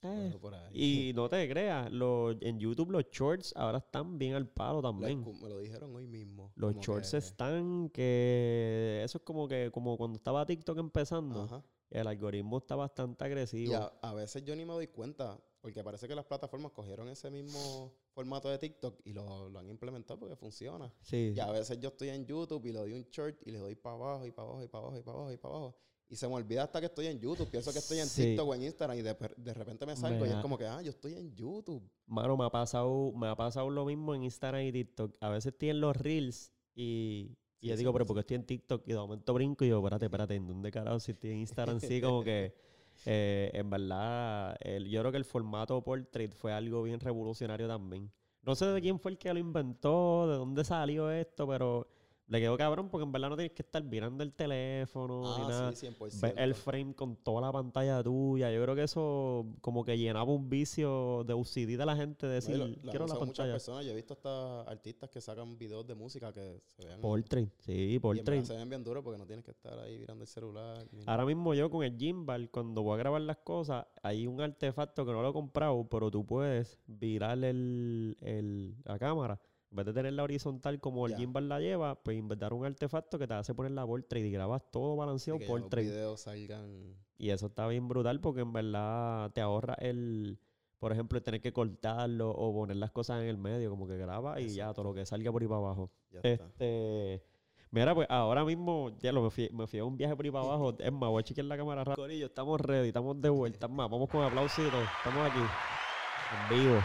Speaker 1: Eh,
Speaker 2: bueno, por ahí.
Speaker 1: Y no te creas, los, en YouTube los shorts ahora están bien al palo
Speaker 2: Lo
Speaker 1: también.
Speaker 2: me lo dijeron hoy mismo.
Speaker 1: Los shorts
Speaker 2: que-
Speaker 1: están que eso es como que como cuando estaba TikTok empezando,
Speaker 2: Ajá.
Speaker 1: el algoritmo está bastante
Speaker 2: Y
Speaker 1: agresivo.
Speaker 2: a, a veces yo ni me doy cuenta, porque parece que las plataformas cogieron ese mismo formato de TikTok y lo, lo han implementado porque funciona.
Speaker 1: Sí.
Speaker 2: Y a veces yo estoy en YouTube y le doy un short y le doy para abajo y para abajo y para abajo y para abajo y para abajo. Y se me olvida hasta que estoy en YouTube. Pienso que estoy en
Speaker 1: Sí.
Speaker 2: TikTok o en Instagram y de, repente me salgo y es como que, ah, yo estoy en YouTube.
Speaker 1: Mano, me ha pasado me ha pasado lo mismo en Instagram y TikTok. A veces estoy en los reels y y
Speaker 2: Sí,
Speaker 1: yo
Speaker 2: sí,
Speaker 1: digo, pero
Speaker 2: sí.
Speaker 1: porque estoy en TikTok y de momento brinco y yo, espérate, espérate, ¿en dónde carajo? Si estoy en Instagram, sí, como que eh, en verdad, el- yo creo que el formato portrait fue algo bien revolucionario también. No sé de quién fue el que lo inventó, de dónde salió esto, pero le quedó cabrón porque en verdad no tienes que estar mirando el teléfono ni nada.
Speaker 2: Ah, sí, 100%.
Speaker 1: Ves el frame con toda la pantalla tuya. Yo creo que eso como que llenaba un vicio de UCD de la gente de
Speaker 2: y
Speaker 1: decir,
Speaker 2: lo
Speaker 1: quiero la
Speaker 2: usado muchas
Speaker 1: pantalla.
Speaker 2: personas. Yo he visto hasta artistas que sacan videos de música que se vean...
Speaker 1: Portrait, sí,
Speaker 2: y
Speaker 1: portrait.
Speaker 2: se ven bien duros porque no tienes que estar ahí mirando el celular. nada.
Speaker 1: Ahora mismo yo con el gimbal, cuando voy a grabar las cosas, hay un artefacto que no lo he comprado, pero tú puedes virar el, el- la cámara. En vez de tenerla horizontal como el gimbal la lleva, pues inventar un artefacto que te hace poner la portrait y grabas todo balanceado
Speaker 2: que ya los
Speaker 1: portrait.
Speaker 2: videos salgan...
Speaker 1: Y eso está bien brutal porque en verdad te ahorra el, por ejemplo, el tener que cortarlo o poner las cosas en el medio, como que graba y ya todo lo que salga por ahí para abajo.
Speaker 2: Ya está.
Speaker 1: Este, mira, pues ahora mismo, ya lo me fui, me fui a un viaje por ahí para abajo. Es más, voy a chequear la cámara rápido. Corillo, estamos ready, estamos de vuelta. Es más, vamos con aplausitos. Estamos aquí, en vivo.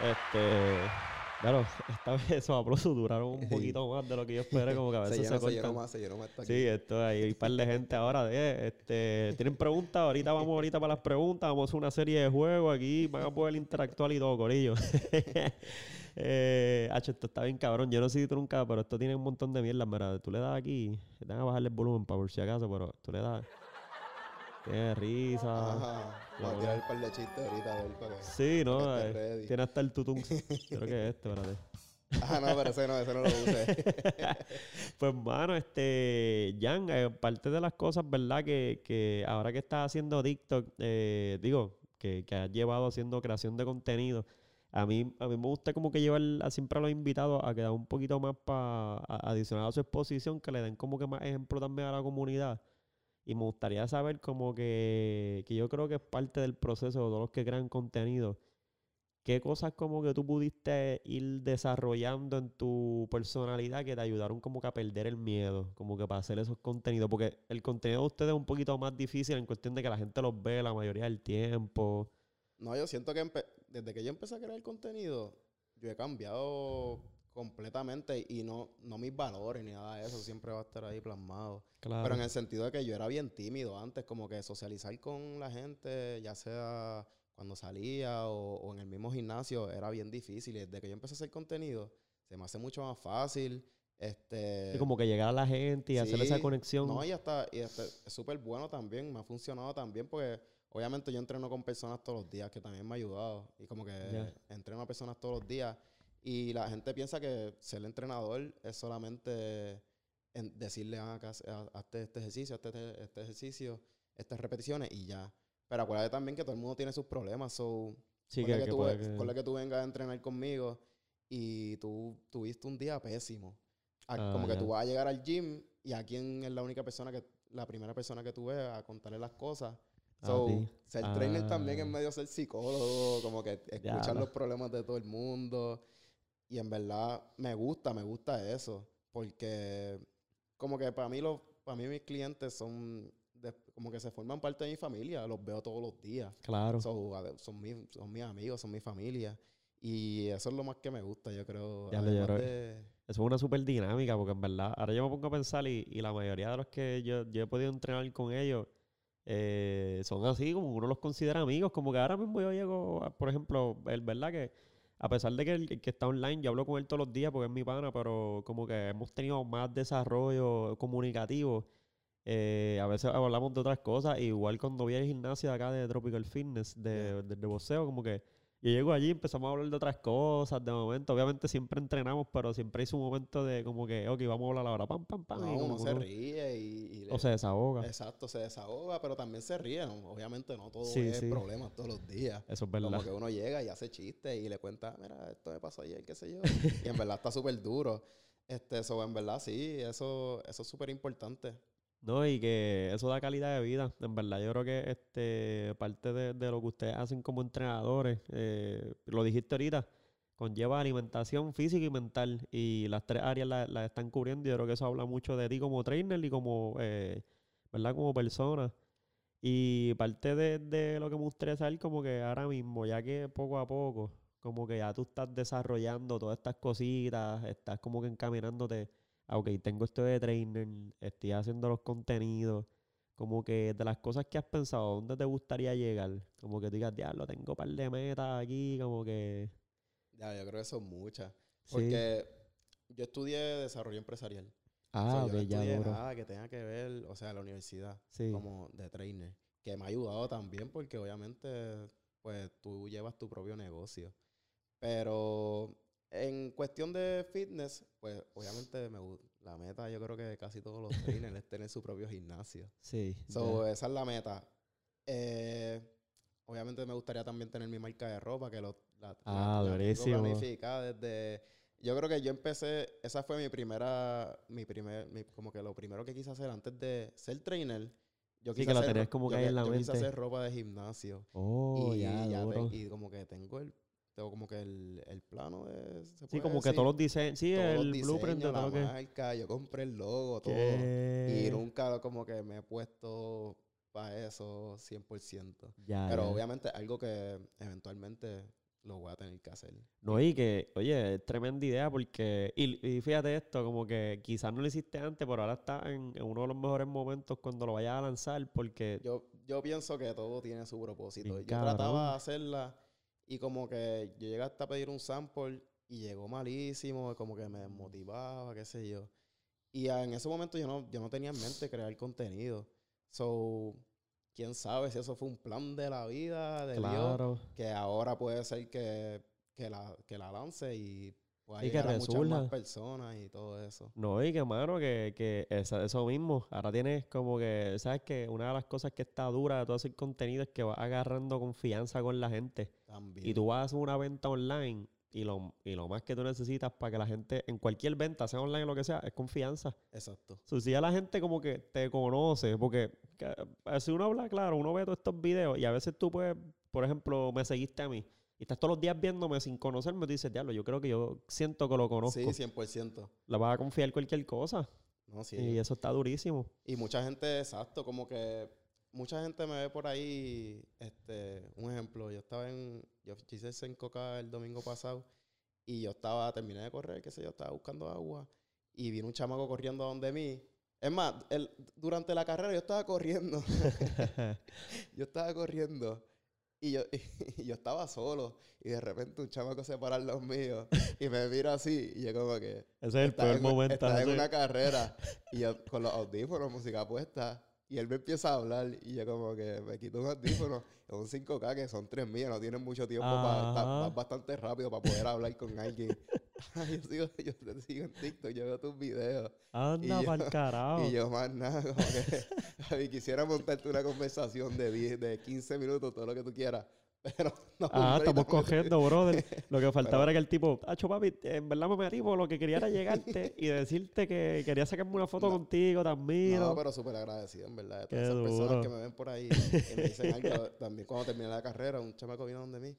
Speaker 1: Este, Claro, esta vez esos aplausos duraron un poquito más de lo que yo esperé, como que a veces
Speaker 2: se
Speaker 1: se,
Speaker 2: llenó, se llenó más, se llenó más. aquí.
Speaker 1: Sí, esto hay un par de gente ahora de este tienen preguntas, ahorita vamos ahorita para las preguntas, vamos a hacer una serie de juegos aquí, van a poder interactuar y todo, corillo. eh, hacho, esto está bien cabrón, yo no sé si tú nunca, pero esto tiene un montón de mierda, mira, tú le das aquí, te van a bajarle el volumen para por si acaso, pero tú le das tiene risa.
Speaker 2: Ajá. A tirar un par de chistes ahorita a ver para que.
Speaker 1: Sí, no,
Speaker 2: para que
Speaker 1: eh, tiene hasta el tutún. Creo que es este, espérate.
Speaker 2: Ah, no, pero ese no, ese no lo usé.
Speaker 1: Pues, mano, este, Jan, eh, parte de las cosas, ¿verdad? Que, que ahora que estás haciendo TikTok, eh, digo, que, que has llevado haciendo creación de contenido, a mí, a mí me gusta como que llevar a, siempre a los invitados a quedar un poquito más para adicional a su exposición, que le den como que más ejemplo también a la comunidad. Y me gustaría saber como que, que yo creo que es parte del proceso de todos los que crean contenido. ¿Qué cosas como que tú pudiste ir desarrollando en tu personalidad que te ayudaron como que a perder el miedo, como que para hacer esos contenidos? Porque el contenido de ustedes es un poquito más difícil en cuestión de que la gente los ve la mayoría del tiempo.
Speaker 2: No, yo siento que desde que yo empecé a crear contenido, yo he cambiado completamente y no, no mis valores ni nada de eso, siempre va a estar ahí plasmado.
Speaker 1: Claro.
Speaker 2: Pero en el sentido de que yo era bien tímido antes, como que socializar con la gente, ya sea cuando salía o, o en el mismo gimnasio, era bien difícil. Y desde que yo empecé a hacer contenido, se me hace mucho más fácil. Este,
Speaker 1: Sí, como que llegar a la gente y hacer esa
Speaker 2: Sí,
Speaker 1: conexión.
Speaker 2: No, y hasta, y hasta es súper bueno también, me ha funcionado también porque obviamente yo entreno con personas todos los días, que también me ha ayudado. Y como que
Speaker 1: Ya.
Speaker 2: entreno a personas todos los días. Y la gente piensa que ser entrenador es solamente en decirle, ah, que hazte este ejercicio, hazte este, este ejercicio, estas repeticiones y ya. Pero acuérdate también que todo el mundo tiene sus problemas. So,
Speaker 1: sí,
Speaker 2: ponle
Speaker 1: que,
Speaker 2: que,
Speaker 1: que
Speaker 2: tú,
Speaker 1: que-
Speaker 2: ponle que tú vengas a entrenar conmigo y tú tuviste un día pésimo. A-
Speaker 1: Ah,
Speaker 2: como que
Speaker 1: ya.
Speaker 2: tú vas a llegar al gym y a quién es la única persona que, la primera persona que tú ves a contarle las cosas. So, ser trainer también es
Speaker 1: Ah.
Speaker 2: medio ser psicólogo, como que escuchar
Speaker 1: Diablo.
Speaker 2: los problemas de todo el mundo. Y en verdad me gusta, me gusta eso. Porque como que para mí, los, para mí mis clientes son de- como que se forman parte de mi familia. Los veo todos los días.
Speaker 1: Claro.
Speaker 2: So, son, mis, son mis amigos, son mi familia. Y eso es lo más que me gusta, yo creo.
Speaker 1: Ya lo yo creo-
Speaker 2: de-
Speaker 1: Eso es una súper dinámica, porque en verdad, ahora yo me pongo a pensar y, y la mayoría de los que yo, yo he podido entrenar con ellos eh, son así, como uno los considera amigos, como que ahora mismo yo llego, por ejemplo, el verdad que a pesar de que el, el que está online, yo hablo con él todos los días porque es mi pana, pero como que hemos tenido más desarrollo comunicativo. eh, a veces hablamos de otras cosas, igual cuando vi el gimnasio de acá de Tropical Fitness, de, de, de boxeo, como que yo llego allí, empezamos a hablar de otras cosas, de momento, obviamente siempre entrenamos, pero siempre hay su momento de como que, ok, vamos a hablar ahora, pam, pam, pam.
Speaker 2: no,
Speaker 1: y
Speaker 2: uno se
Speaker 1: uno-
Speaker 2: ríe y, y
Speaker 1: o
Speaker 2: le-
Speaker 1: se desahoga.
Speaker 2: Exacto, se desahoga, pero también se ríe. Obviamente no todo
Speaker 1: Sí,
Speaker 2: es
Speaker 1: sí.
Speaker 2: problemas todos los días.
Speaker 1: Eso es verdad.
Speaker 2: Como que uno llega y hace chistes y le cuenta, mira, esto me pasó ayer, qué sé yo. y en verdad está súper duro. Este, eso en verdad sí, eso, eso es súper importante.
Speaker 1: No, y que eso da calidad de vida. En verdad, yo creo que este parte de, de lo que ustedes hacen como entrenadores, eh, lo dijiste ahorita, conlleva alimentación física y mental. Y las tres áreas las las están cubriendo. Yo creo que eso habla mucho de ti como trainer y como, eh, ¿verdad? Como persona. Y parte de, de lo que me gustaría saber, como que ahora mismo, ya que poco a poco, como que ya tú estás desarrollando todas estas cositas, estás como que encaminándote ah, ok, tengo esto de trainer, estoy haciendo los contenidos, como que de las cosas que has pensado, ¿dónde te gustaría llegar? Como que digas, diablo, tengo un par de metas aquí, como que...
Speaker 2: Ya, yo creo que son muchas.
Speaker 1: Sí.
Speaker 2: Porque yo estudié desarrollo empresarial.
Speaker 1: Ah,
Speaker 2: So,
Speaker 1: ok,
Speaker 2: yo no estudié nada que tenga que ver, o sea, la universidad,
Speaker 1: Sí.
Speaker 2: como de trainer. Que me ha ayudado también porque obviamente, pues tú llevas tu propio negocio. Pero en cuestión de fitness, pues obviamente me, la meta yo creo que casi todos los trainers es tener su propio gimnasio.
Speaker 1: Sí.
Speaker 2: So, esa es la meta. Eh, obviamente me gustaría también tener mi marca de ropa, que lo, la,
Speaker 1: Ah,
Speaker 2: la tengo
Speaker 1: durísimo.
Speaker 2: planificada desde... Yo creo que yo empecé, esa fue mi primera, mi primer, mi- como que lo primero que quise hacer antes de ser trainer. Yo
Speaker 1: Sí,
Speaker 2: quise
Speaker 1: que
Speaker 2: hacer
Speaker 1: tenías
Speaker 2: ro-
Speaker 1: como
Speaker 2: yo
Speaker 1: que ahí en la
Speaker 2: yo quise hacer ropa de gimnasio.
Speaker 1: Oh,
Speaker 2: y,
Speaker 1: ya,
Speaker 2: ya y como que tengo el, tengo como que el, el plano de... ¿se
Speaker 1: Sí, como que todos los diseños, sí,
Speaker 2: Todos
Speaker 1: el blueprint de
Speaker 2: la
Speaker 1: que...
Speaker 2: marca, yo compré el logo, todo. Y nunca como que me he puesto para eso 100%.
Speaker 1: Ya,
Speaker 2: Pero
Speaker 1: ya.
Speaker 2: obviamente algo que eventualmente lo voy a tener que hacer.
Speaker 1: No, y que, oye, es tremenda idea porque, y, y fíjate esto, como que quizás no lo hiciste antes, pero ahora está en, en uno de los mejores momentos cuando lo vayas a lanzar porque...
Speaker 2: Yo, yo pienso que todo tiene su propósito. Yo trataba de hacerla y como que yo llegué hasta a pedir un sample y llegó malísimo, como que me desmotivaba, qué sé yo. Y en ese momento yo no, yo no tenía en mente crear contenido. So, quién sabe si eso fue un plan de la vida, de Dios,
Speaker 1: claro.
Speaker 2: que ahora puede ser que, que, la, que la lance y pueda
Speaker 1: Y que resurja.
Speaker 2: más personas y todo eso.
Speaker 1: No, y que, mano, que, que esa- eso mismo. Ahora tienes como que, ¿sabes? Que una de las cosas que está dura de todo hacer contenido es que vas agarrando confianza con la gente.
Speaker 2: También.
Speaker 1: Y tú vas a hacer una venta online y lo, y lo más que tú necesitas para que la gente, en cualquier venta, sea online o lo que sea, es confianza.
Speaker 2: Exacto.
Speaker 1: So, si ya la gente como que te conoce, porque que, eh, si uno habla claro, uno ve todos estos videos y a veces tú puedes, por ejemplo, me seguiste a mí y estás todos los días viéndome sin conocerme, tú dices, diablo, yo creo que yo siento que lo conozco.
Speaker 2: Sí, 100%.
Speaker 1: La vas a confiar cualquier cosa.
Speaker 2: No, sí.
Speaker 1: Y eso está durísimo.
Speaker 2: Y mucha gente, exacto, como que mucha gente me ve por ahí, este, un ejemplo, yo estaba en, yo hice el Sencoca el domingo pasado y yo estaba, terminé de correr, qué sé yo, estaba buscando agua y vino un chamaco corriendo a donde mí. Es más, el, durante la carrera yo estaba corriendo, yo estaba corriendo y yo, y yo estaba solo y de repente un chamaco se para al lado mío y me mira así y yo como que...
Speaker 1: Ese es el peor
Speaker 2: en,
Speaker 1: momento.
Speaker 2: estás en una carrera y yo con los audífonos, música puesta, y él me empieza a hablar y yo como que me quito un audífono, es un 5K que son tres mías, no tienen mucho tiempo para vas bastante rápido para poder hablar con alguien. Yo, sigo, yo te sigo en TikTok, yo veo tus videos
Speaker 1: Anda
Speaker 2: y yo-
Speaker 1: carajo.
Speaker 2: y yo más nada, como que Javi, quisiera montarte una conversación de 10, de 15 minutos, todo lo que tú quieras, pero no.
Speaker 1: Ah, estamos cogiendo, brother. Lo que faltaba
Speaker 2: Pero-
Speaker 1: era que el tipo, Acho papi, en verdad me metí por lo que quería era llegarte y decirte que quería sacarme una foto
Speaker 2: No.
Speaker 1: contigo, admiro.
Speaker 2: No, pero súper agradecido, en verdad. De todas esas
Speaker 1: duro.
Speaker 2: personas que me ven por ahí y me dicen algo. También cuando terminé la carrera, un chamaco vino donde mí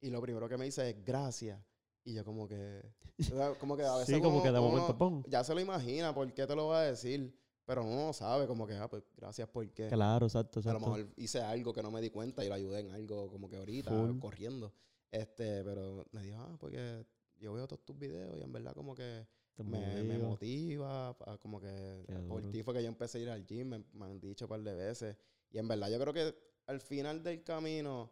Speaker 2: y lo primero que me dice es gracias. Y yo como que... Como que a veces
Speaker 1: sí, como
Speaker 2: uno-
Speaker 1: que de momento, pum.
Speaker 2: ya se lo imagina por qué te lo va a decir, pero uno no sabe como que, ah, pues gracias porque...
Speaker 1: Claro, exacto,
Speaker 2: A lo
Speaker 1: exacto.
Speaker 2: mejor hice algo que no me di cuenta y lo ayudé en algo como que ahorita,
Speaker 1: Full.
Speaker 2: corriendo. Este, pero me dijo, ah, porque yo veo todos tus videos y en verdad como que me, me
Speaker 1: motiva.
Speaker 2: como que
Speaker 1: Qué
Speaker 2: por
Speaker 1: duro.
Speaker 2: ti fue que yo empecé a ir al gym, me, me han dicho un par de veces. Y en verdad yo creo que al final del camino,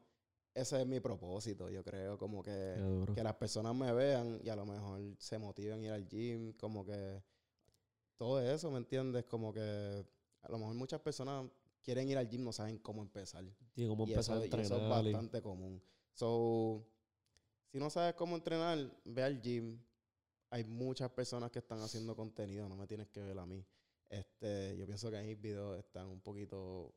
Speaker 2: ese es mi propósito, yo creo, como que, que las personas me vean y a lo mejor se motiven a ir al gym, como que todo eso, ¿me entiendes? Como que a lo mejor muchas personas quieren ir al gym, no saben cómo empezar.
Speaker 1: Sí, como
Speaker 2: Y
Speaker 1: empezar
Speaker 2: eso,
Speaker 1: a
Speaker 2: y eso es bastante común. So, si no sabes cómo entrenar, ve al gym. Hay muchas personas que están haciendo contenido, no me tienes que ver a mí. Este, yo pienso que mis videos están un poquito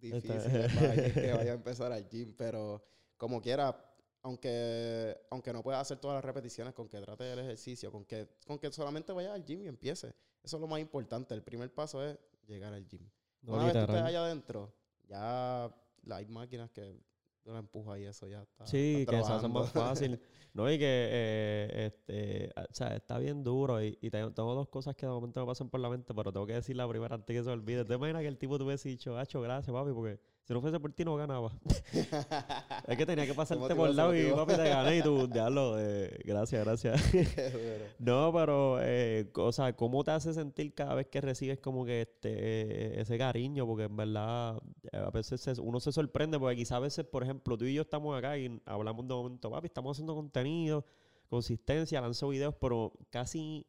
Speaker 2: difíciles para alguien que vaya a empezar al gym, pero como quiera, aunque, aunque no pueda hacer todas las repeticiones, con que trate el ejercicio, con que, con que solamente vaya al gym y empiece. Eso es lo más importante. El primer paso es llegar al gym.
Speaker 1: No,
Speaker 2: Una vez tú estés allá adentro, ya hay máquinas que tú la empujas y eso ya está.
Speaker 1: Sí,
Speaker 2: está
Speaker 1: que se hace más fácil. No, y que, eh, este, ah, o sea, está bien duro. Y, y tengo, tengo dos cosas que de momento me pasan por la mente, pero tengo que decir la primera antes que se olvide. ¿Te imaginas que el tipo te hubiese dicho, Hacho, gracias, papi? Porque si no fuese por ti, no ganaba. es que tenía que pasarte por el lado y, papi, te gané y tú, diablo, eh, gracias, gracias. No, pero, eh, o sea, ¿cómo te hace sentir cada vez que recibes como que este, eh, ese cariño? Porque en verdad, eh, a veces uno se sorprende, porque quizás a veces, por ejemplo, tú y yo estamos acá y hablamos de momento, papi, estamos haciendo contenido, consistencia, lanzo videos, pero casi,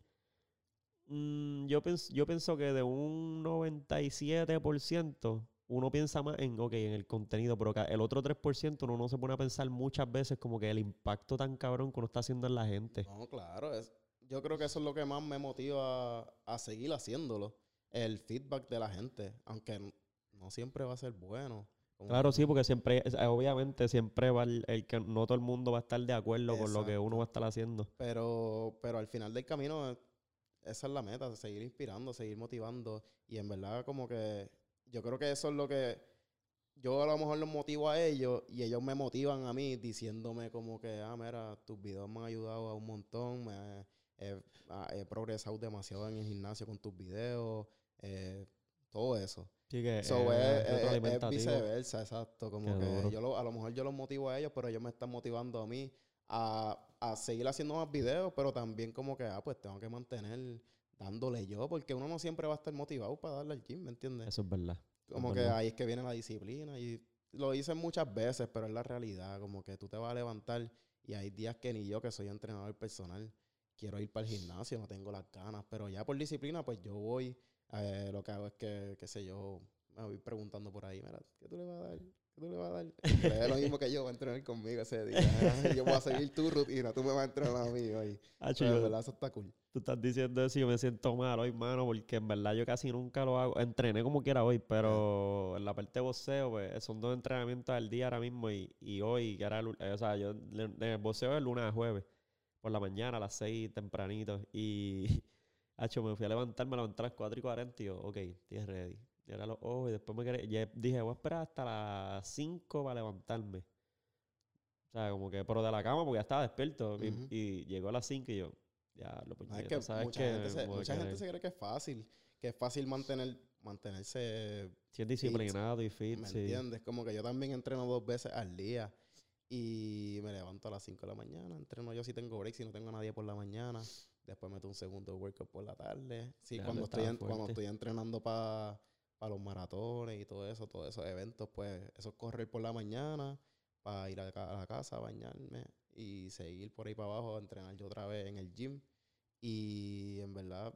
Speaker 1: mm, yo, pienso, yo pienso que de un 97% uno piensa más en, ok, en el contenido, pero el otro 3% uno no se pone a pensar muchas veces como que el impacto tan cabrón que uno está haciendo en la gente.
Speaker 2: No, claro. Es, yo creo que eso es lo que más me motiva a, a seguir haciéndolo. El feedback de la gente. Aunque no siempre va a ser bueno.
Speaker 1: Claro, sí, porque siempre, obviamente, siempre va el, el que no todo el mundo va a estar de acuerdo con lo que uno va a estar haciendo.
Speaker 2: Pero, pero al final del camino, esa es la meta, seguir inspirando, seguir motivando. Y en verdad, como que yo creo que eso es lo que yo a lo mejor los motivo a ellos y ellos me motivan a mí diciéndome como que, ah, mira, tus videos me han ayudado a un montón, me, he- ah, he progresado demasiado en el gimnasio con tus videos, eh, todo eso.
Speaker 1: Sí, que
Speaker 2: So,
Speaker 1: es
Speaker 2: es, es- es
Speaker 1: retroalimentativo.
Speaker 2: viceversa, exacto. Como
Speaker 1: Qué
Speaker 2: que
Speaker 1: duro.
Speaker 2: yo lo- a lo mejor yo los motivo a ellos, pero ellos me están motivando a mí a, a seguir haciendo más videos, pero también como que, ah, pues tengo que mantener dándole yo, porque uno no siempre va a estar motivado para darle al gym, ¿me entiendes?
Speaker 1: Eso es verdad.
Speaker 2: Como
Speaker 1: es
Speaker 2: que
Speaker 1: verdad.
Speaker 2: ahí es que viene la disciplina y lo dicen muchas veces, pero es la realidad, como que tú te vas a levantar y hay días que ni yo, que soy entrenador personal, quiero ir para el gimnasio, no tengo las ganas, pero ya por disciplina, pues yo voy, eh, lo que hago es que, qué sé yo, me voy preguntando por ahí, mira, ¿qué tú le vas a dar? ¿Qué tú le vas a dar? Es lo mismo que yo, va a entrenar conmigo ese día. yo voy a seguir tu rutina, tú me vas a entrenar a mí hoy.
Speaker 1: Hacho,
Speaker 2: Pero en verdad eso está cool.
Speaker 1: Tú estás diciendo eso y yo me siento mal hoy, mano, porque en verdad yo casi nunca lo hago. Entrené como quiera hoy, pero en la parte de boxeo, pues son dos entrenamientos al día ahora mismo y, y hoy, que era el, eh, o sea, yo en el boxeo es el lunes a jueves, por la mañana a las 6 tempranito. Y, hacho, me fui a levantar, me levanté a las 4 y 40 y yo, ok, estoy ready. Y era los ojos y después me quedé, ya dije, voy a esperar hasta las 5 para levantarme. O sea, como que, pero de la cama porque ya estaba despierto. y- llegó a las 5 y yo, ya, lo
Speaker 2: No, es que
Speaker 1: ¿sabes
Speaker 2: mucha,
Speaker 1: qué?
Speaker 2: gente, se, mucha gente se cree que es fácil, que es fácil mantener, mantenerse
Speaker 1: Si es disciplinado y fit,
Speaker 2: ¿Me
Speaker 1: sí.
Speaker 2: entiendes? Como que yo también entreno dos veces al día y me levanto a las 5 de la mañana. Entreno yo si tengo break, si no tengo a nadie por la mañana. Después meto un segundo workout por la tarde. Sí, cuando, estoy en- cuando estoy entrenando para los maratones y todo eso, todos esos eventos, pues eso es correr por la mañana para ir a, la casa, bañarme y seguir por ahí para abajo a entrenar yo otra vez en el gym. Y en verdad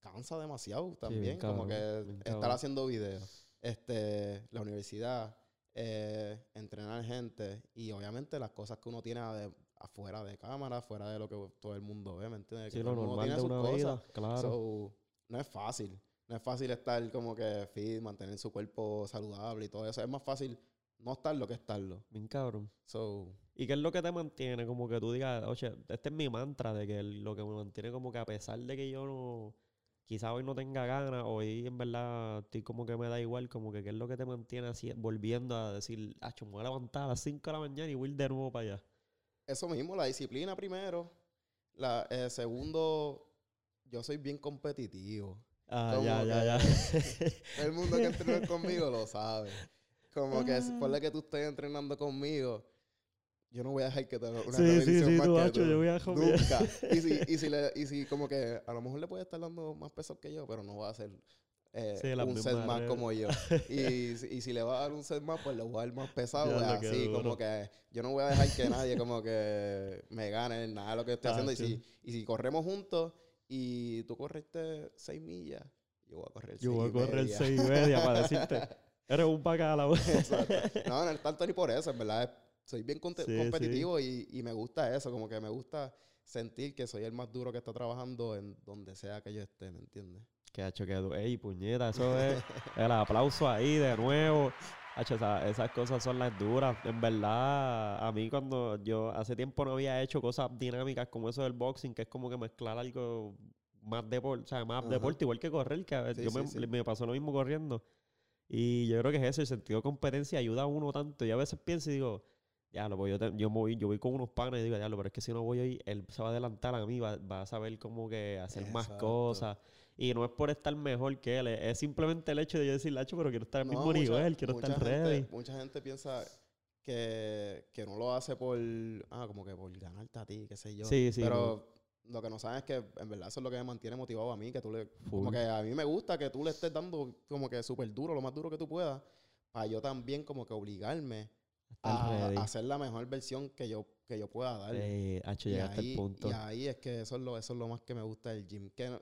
Speaker 2: cansa demasiado también, como
Speaker 1: cabrón,
Speaker 2: que estar haciendo videos, este, la universidad, eh, entrenar gente y obviamente las cosas que uno tiene afuera de cámara, afuera de lo que todo el mundo ve, ¿me entiendes?
Speaker 1: Sí,
Speaker 2: Que
Speaker 1: lo normal
Speaker 2: tiene
Speaker 1: de
Speaker 2: sus
Speaker 1: una vida, claro.
Speaker 2: So, no es fácil. No es fácil estar como que fit, mantener su cuerpo saludable y todo eso. Es más fácil no estarlo que estarlo.
Speaker 1: Bien cabrón.
Speaker 2: So,
Speaker 1: ¿Y qué es lo que te mantiene? Como que tú digas, oye, este es mi mantra de que lo que me mantiene como que a pesar de que yo no, quizá hoy no tenga ganas, hoy en verdad estoy como que me da igual, como que qué es lo que te mantiene así, volviendo a decir, ah, me voy a levantar a las 5 de la mañana y voy a ir de nuevo para allá.
Speaker 2: eso mismo, la disciplina primero. La, eh, segundo, yo soy bien competitivo.
Speaker 1: Ah, ya, ya, ya.
Speaker 2: El mundo que entrena conmigo lo sabe. Como que si
Speaker 1: Ah.
Speaker 2: por que tú estés entrenando conmigo, yo no voy a dejar que te una
Speaker 1: Sí, sí, sí,
Speaker 2: más
Speaker 1: tú,
Speaker 2: que tú.
Speaker 1: yo voy a.
Speaker 2: Nunca. Y si, y, si le, y si como que a lo mejor le puede estar dando más pesos que yo, pero no va a hacer eh,
Speaker 1: Sí,
Speaker 2: un set más como yo. Y, si- y si le va a dar un set más, pues le voy a dar más pesado.
Speaker 1: Qué
Speaker 2: así,
Speaker 1: duro.
Speaker 2: como que yo no voy a dejar que nadie como que me gane en nada de lo que estoy haciendo. Y si, y si corremos juntos y tú corriste seis millas, yo voy a correr
Speaker 1: Yo
Speaker 2: seis
Speaker 1: voy a correr
Speaker 2: media.
Speaker 1: 6 y media para decirte, eres un bacalao.
Speaker 2: Exacto. No, no es tanto ni por eso, en verdad. Soy bien
Speaker 1: Sí,
Speaker 2: competitivo Y, y me gusta eso, como que me gusta sentir que soy el más duro que está trabajando en donde sea que yo esté, ¿me entiendes?
Speaker 1: Que hacho que du- ey, puñeta, eso es el aplauso ahí de nuevo. Hacho, esa- esas cosas son las duras. En verdad, a mí cuando yo hace tiempo no había hecho cosas dinámicas como eso del boxing, que es como que mezclar algo más deporte, o sea, más
Speaker 2: Ajá.
Speaker 1: deporte, igual que correr, que a ver,
Speaker 2: Sí,
Speaker 1: yo
Speaker 2: sí,
Speaker 1: me,
Speaker 2: sí.
Speaker 1: me pasó lo mismo corriendo. Y yo creo que es eso, el sentido de competencia ayuda a uno tanto. Y a veces pienso y digo, ya lo voy, yo, te- yo, voy, yo voy con unos panes y digo, ya lo, pero es que si no voy hoy, él se va a adelantar a mí, va, va a saber cómo que hacer más
Speaker 2: Exacto.
Speaker 1: cosas. Y no es por estar mejor que él, es, simplemente el hecho de yo decir, Lacho, pero quiero estar al
Speaker 2: No,
Speaker 1: mismo
Speaker 2: mucha-
Speaker 1: nivel, quiero estar
Speaker 2: gente-
Speaker 1: ready.
Speaker 2: Mucha gente piensa que, que no lo hace por, ah, como que por ganarte a ti, qué sé yo.
Speaker 1: Sí, sí,
Speaker 2: Pero lo que no saben es que en verdad eso es lo que me mantiene motivado a mí, que tú le, como que a mí me gusta que tú le estés dando como que súper duro, lo más duro que tú puedas, para yo también como que obligarme a, hacer la mejor versión que yo, que yo pueda dar.
Speaker 1: Eh,
Speaker 2: y, ahí,
Speaker 1: al punto.
Speaker 2: y ahí es que eso es, lo, eso es lo más que me gusta del gym. Que no-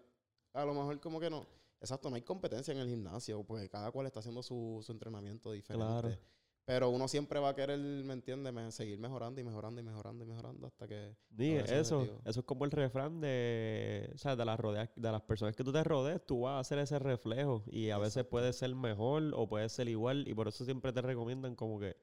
Speaker 2: a lo mejor como que no. Exacto, no hay competencia en el gimnasio, porque cada cual está haciendo su, su entrenamiento diferente.
Speaker 1: Claro.
Speaker 2: Pero uno siempre va a querer, ¿me entiendes? Seguir mejorando y mejorando y mejorando y mejorando hasta que... Ese
Speaker 1: eso, eso es como el refrán de, o sea, de las rodeas, de las personas que tú te rodees, tú vas a hacer ese reflejo y a veces puede ser mejor o puede ser igual y por eso siempre te recomiendan como que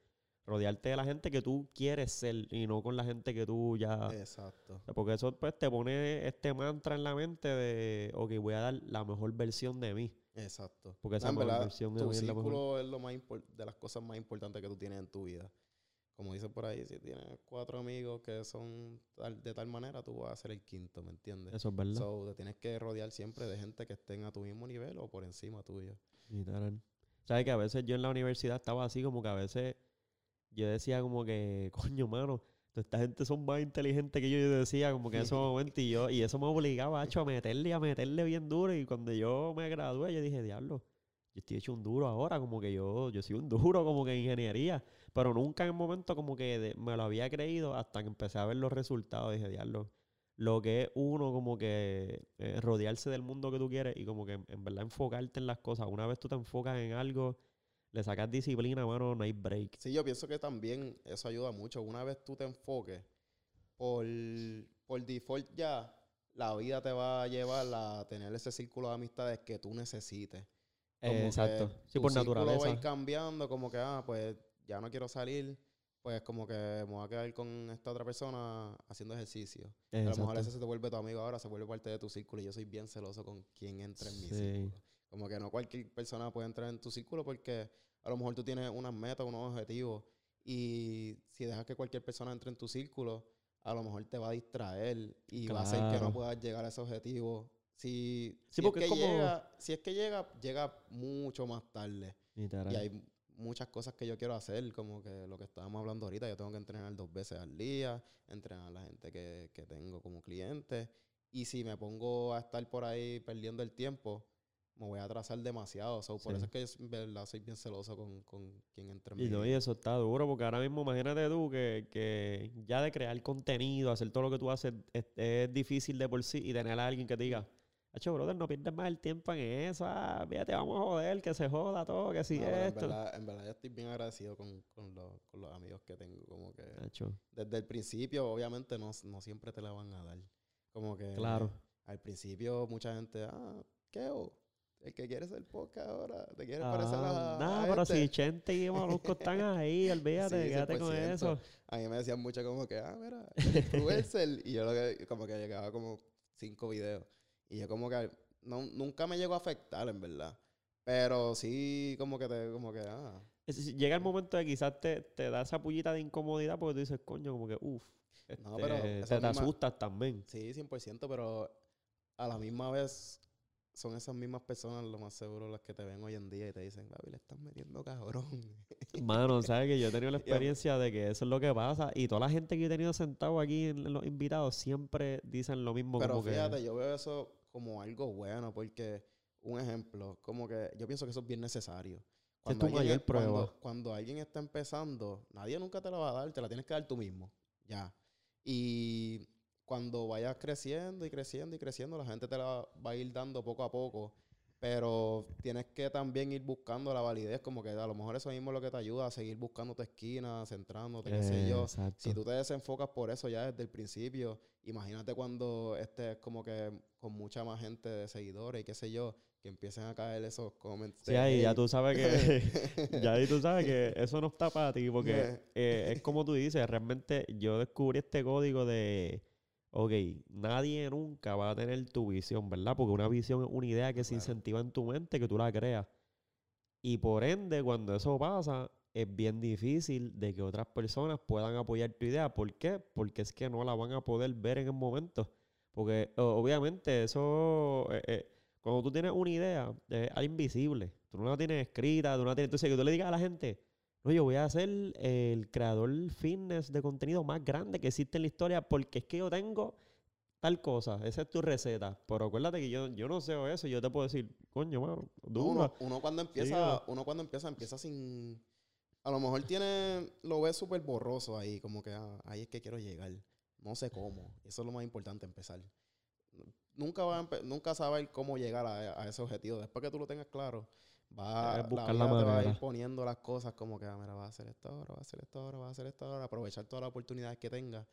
Speaker 1: rodearte de la gente que tú quieres ser y no con la gente que tú ya,
Speaker 2: Exacto.
Speaker 1: porque eso pues te pone este mantra en la mente de, ok, voy a dar la mejor versión de mí,
Speaker 2: Exacto.
Speaker 1: porque esa
Speaker 2: No,
Speaker 1: mejor
Speaker 2: verdad,
Speaker 1: versión de
Speaker 2: tu
Speaker 1: mí es la mejor.
Speaker 2: círculo es lo más de las cosas más importantes que tú tienes en tu vida. como dice por ahí, si tienes cuatro amigos que son de tal manera, tú vas a ser el quinto, ¿me entiendes?
Speaker 1: Eso es verdad.
Speaker 2: So, te tienes que rodear siempre de gente que estén a tu mismo nivel o por encima tuyo.
Speaker 1: Literal. ¿Sabes que a veces yo en la universidad estaba así como que a veces yo decía como que, coño, mano, esta gente son más inteligentes que yo. Yo decía como que en ese momento y yo, y eso me obligaba, hecho, a meterle, a meterle bien duro. Y cuando yo me gradué, yo dije, diablo, yo estoy hecho un duro ahora, como que yo, yo soy un duro como que en ingeniería. Pero nunca en el momento como que me lo había creído hasta que empecé a ver los resultados. Dije, diablo, lo que es uno como que eh, rodearse del mundo que tú quieres y como que en, verdad enfocarte en las cosas. Una vez tú te enfocas en algo, le sacas disciplina, bueno, no hay break.
Speaker 2: Sí, yo pienso que también eso ayuda mucho. Una vez tú te enfoques, por, por default ya, la vida te va a llevar a tener ese círculo de amistades que tú necesites.
Speaker 1: Exacto. Sí, por naturaleza.
Speaker 2: va a ir cambiando, como que, ah, pues ya no quiero salir, pues como que me voy a quedar con esta otra persona haciendo ejercicio. A lo mejor ese se te vuelve tu amigo ahora, se vuelve parte de tu círculo y yo soy bien celoso con quien entra en mi círculo. Como que no cualquier persona puede entrar en tu círculo porque a lo mejor tú tienes unas metas, unos objetivos y si dejas que cualquier persona entre en tu círculo, a lo mejor te va a distraer y va a hacer que no puedas llegar a ese objetivo. Si, si, es que llega, si es que llega, llega mucho más tarde. Y hay muchas cosas que yo quiero hacer, como que lo que estábamos hablando ahorita, yo tengo que entrenar dos veces al día, entrenar a la gente que, que tengo como cliente. Y si me pongo a estar por ahí perdiendo el tiempo, me voy a atrasar demasiado. Por eso es que verdad soy bien celoso con, con quien entre
Speaker 1: Y no, y eso está duro, porque ahora mismo imagínate tú que, que ya de crear contenido, hacer todo lo que tú haces, es, difícil de por sí y tener a alguien que te diga, Hacho, brother, no pierdes más el tiempo en eso. Ah, fíjate, vamos a joder, que se joda todo, que si esto.
Speaker 2: En verdad, en verdad, yo estoy bien agradecido con, con, los, con los amigos que tengo. Como que desde el principio, obviamente, no, no, siempre te la van a dar. Como que
Speaker 1: claro.
Speaker 2: al principio mucha gente, ah, ¿qué? El que quiere ser poca ahora, te quiere parecer a.
Speaker 1: Nada, pero este? si Chente y Molusco están ahí, olvídate, quédate con eso.
Speaker 2: A mí me decían mucho como que, ah, mira, influencer. y yo lo que, como que llegaba como cinco videos. Y yo como que no, nunca me llegó a afectar, en verdad. Pero sí, como que te, como que, ah.
Speaker 1: Llega el momento de quizás te, te da esa pullita de incomodidad porque tú dices, coño, como que, uff. No, pero. Este, te, te asustas también.
Speaker 2: Sí, 100%, pero a la misma vez son esas mismas personas lo más seguro las que te ven hoy en día y te dicen, Gaby, le estás metiendo cabrón.
Speaker 1: Mano, ¿sabes que Yo he tenido la experiencia de que eso es lo que pasa y toda la gente que he tenido sentado aquí en los invitados siempre dicen lo mismo.
Speaker 2: Pero fíjate, yo veo eso como algo bueno porque, un ejemplo, como que yo pienso que eso es bien necesario.
Speaker 1: Cuando es tu mayor prueba.
Speaker 2: Cuando, alguien está empezando, nadie nunca te la va a dar, te la tienes que dar tú mismo. Ya. Y cuando vayas creciendo y creciendo y creciendo, la gente te la va a ir dando poco a poco. Pero tienes que también ir buscando la validez, como que a lo mejor eso mismo es lo que te ayuda a seguir buscando tu esquina, centrándote, qué sé yo. Si tú te desenfocas por eso ya desde el principio, imagínate cuando estés como que con mucha más gente de seguidores y qué sé yo, que empiecen a caer esos comentarios.
Speaker 1: Sí, ahí ya tú sabes que, ya ahí tú sabes que eso no está para ti, porque eh, es como tú dices, realmente yo descubrí este código de ok, nadie nunca va a tener tu visión, ¿verdad? Porque una visión es una idea que se incentiva en tu mente, que tú la creas. Y por ende, cuando eso pasa, es bien difícil de que otras personas puedan apoyar tu idea. ¿Por qué? Porque es que no la van a poder ver en el momento. Porque obviamente eso, eh, eh, cuando tú tienes una idea, es invisible. Tú no la tienes escrita, tú no la tienes... Entonces, que tú le digas a la gente, no, yo voy a ser el creador fitness de contenido más grande que existe en la historia porque es que yo tengo tal cosa, esa es tu receta. Pero acuérdate que yo, yo no sé eso, yo te puedo decir, coño, mano,
Speaker 2: uno, uno, cuando empieza, uno cuando empieza, empieza sin. A lo mejor tiene, lo ves súper borroso ahí, como que ah, ahí es que quiero llegar. No sé cómo. Eso es lo más importante, empezar. Nunca va a nunca saber cómo llegar a, a ese objetivo. Después que tú lo tengas claro, va, a buscar la, la va a ir poniendo las cosas como que, ah, mira, va a hacer esto ahora, va a hacer esto ahora, va a hacer esto ahora, aprovechar todas las oportunidades que tenga.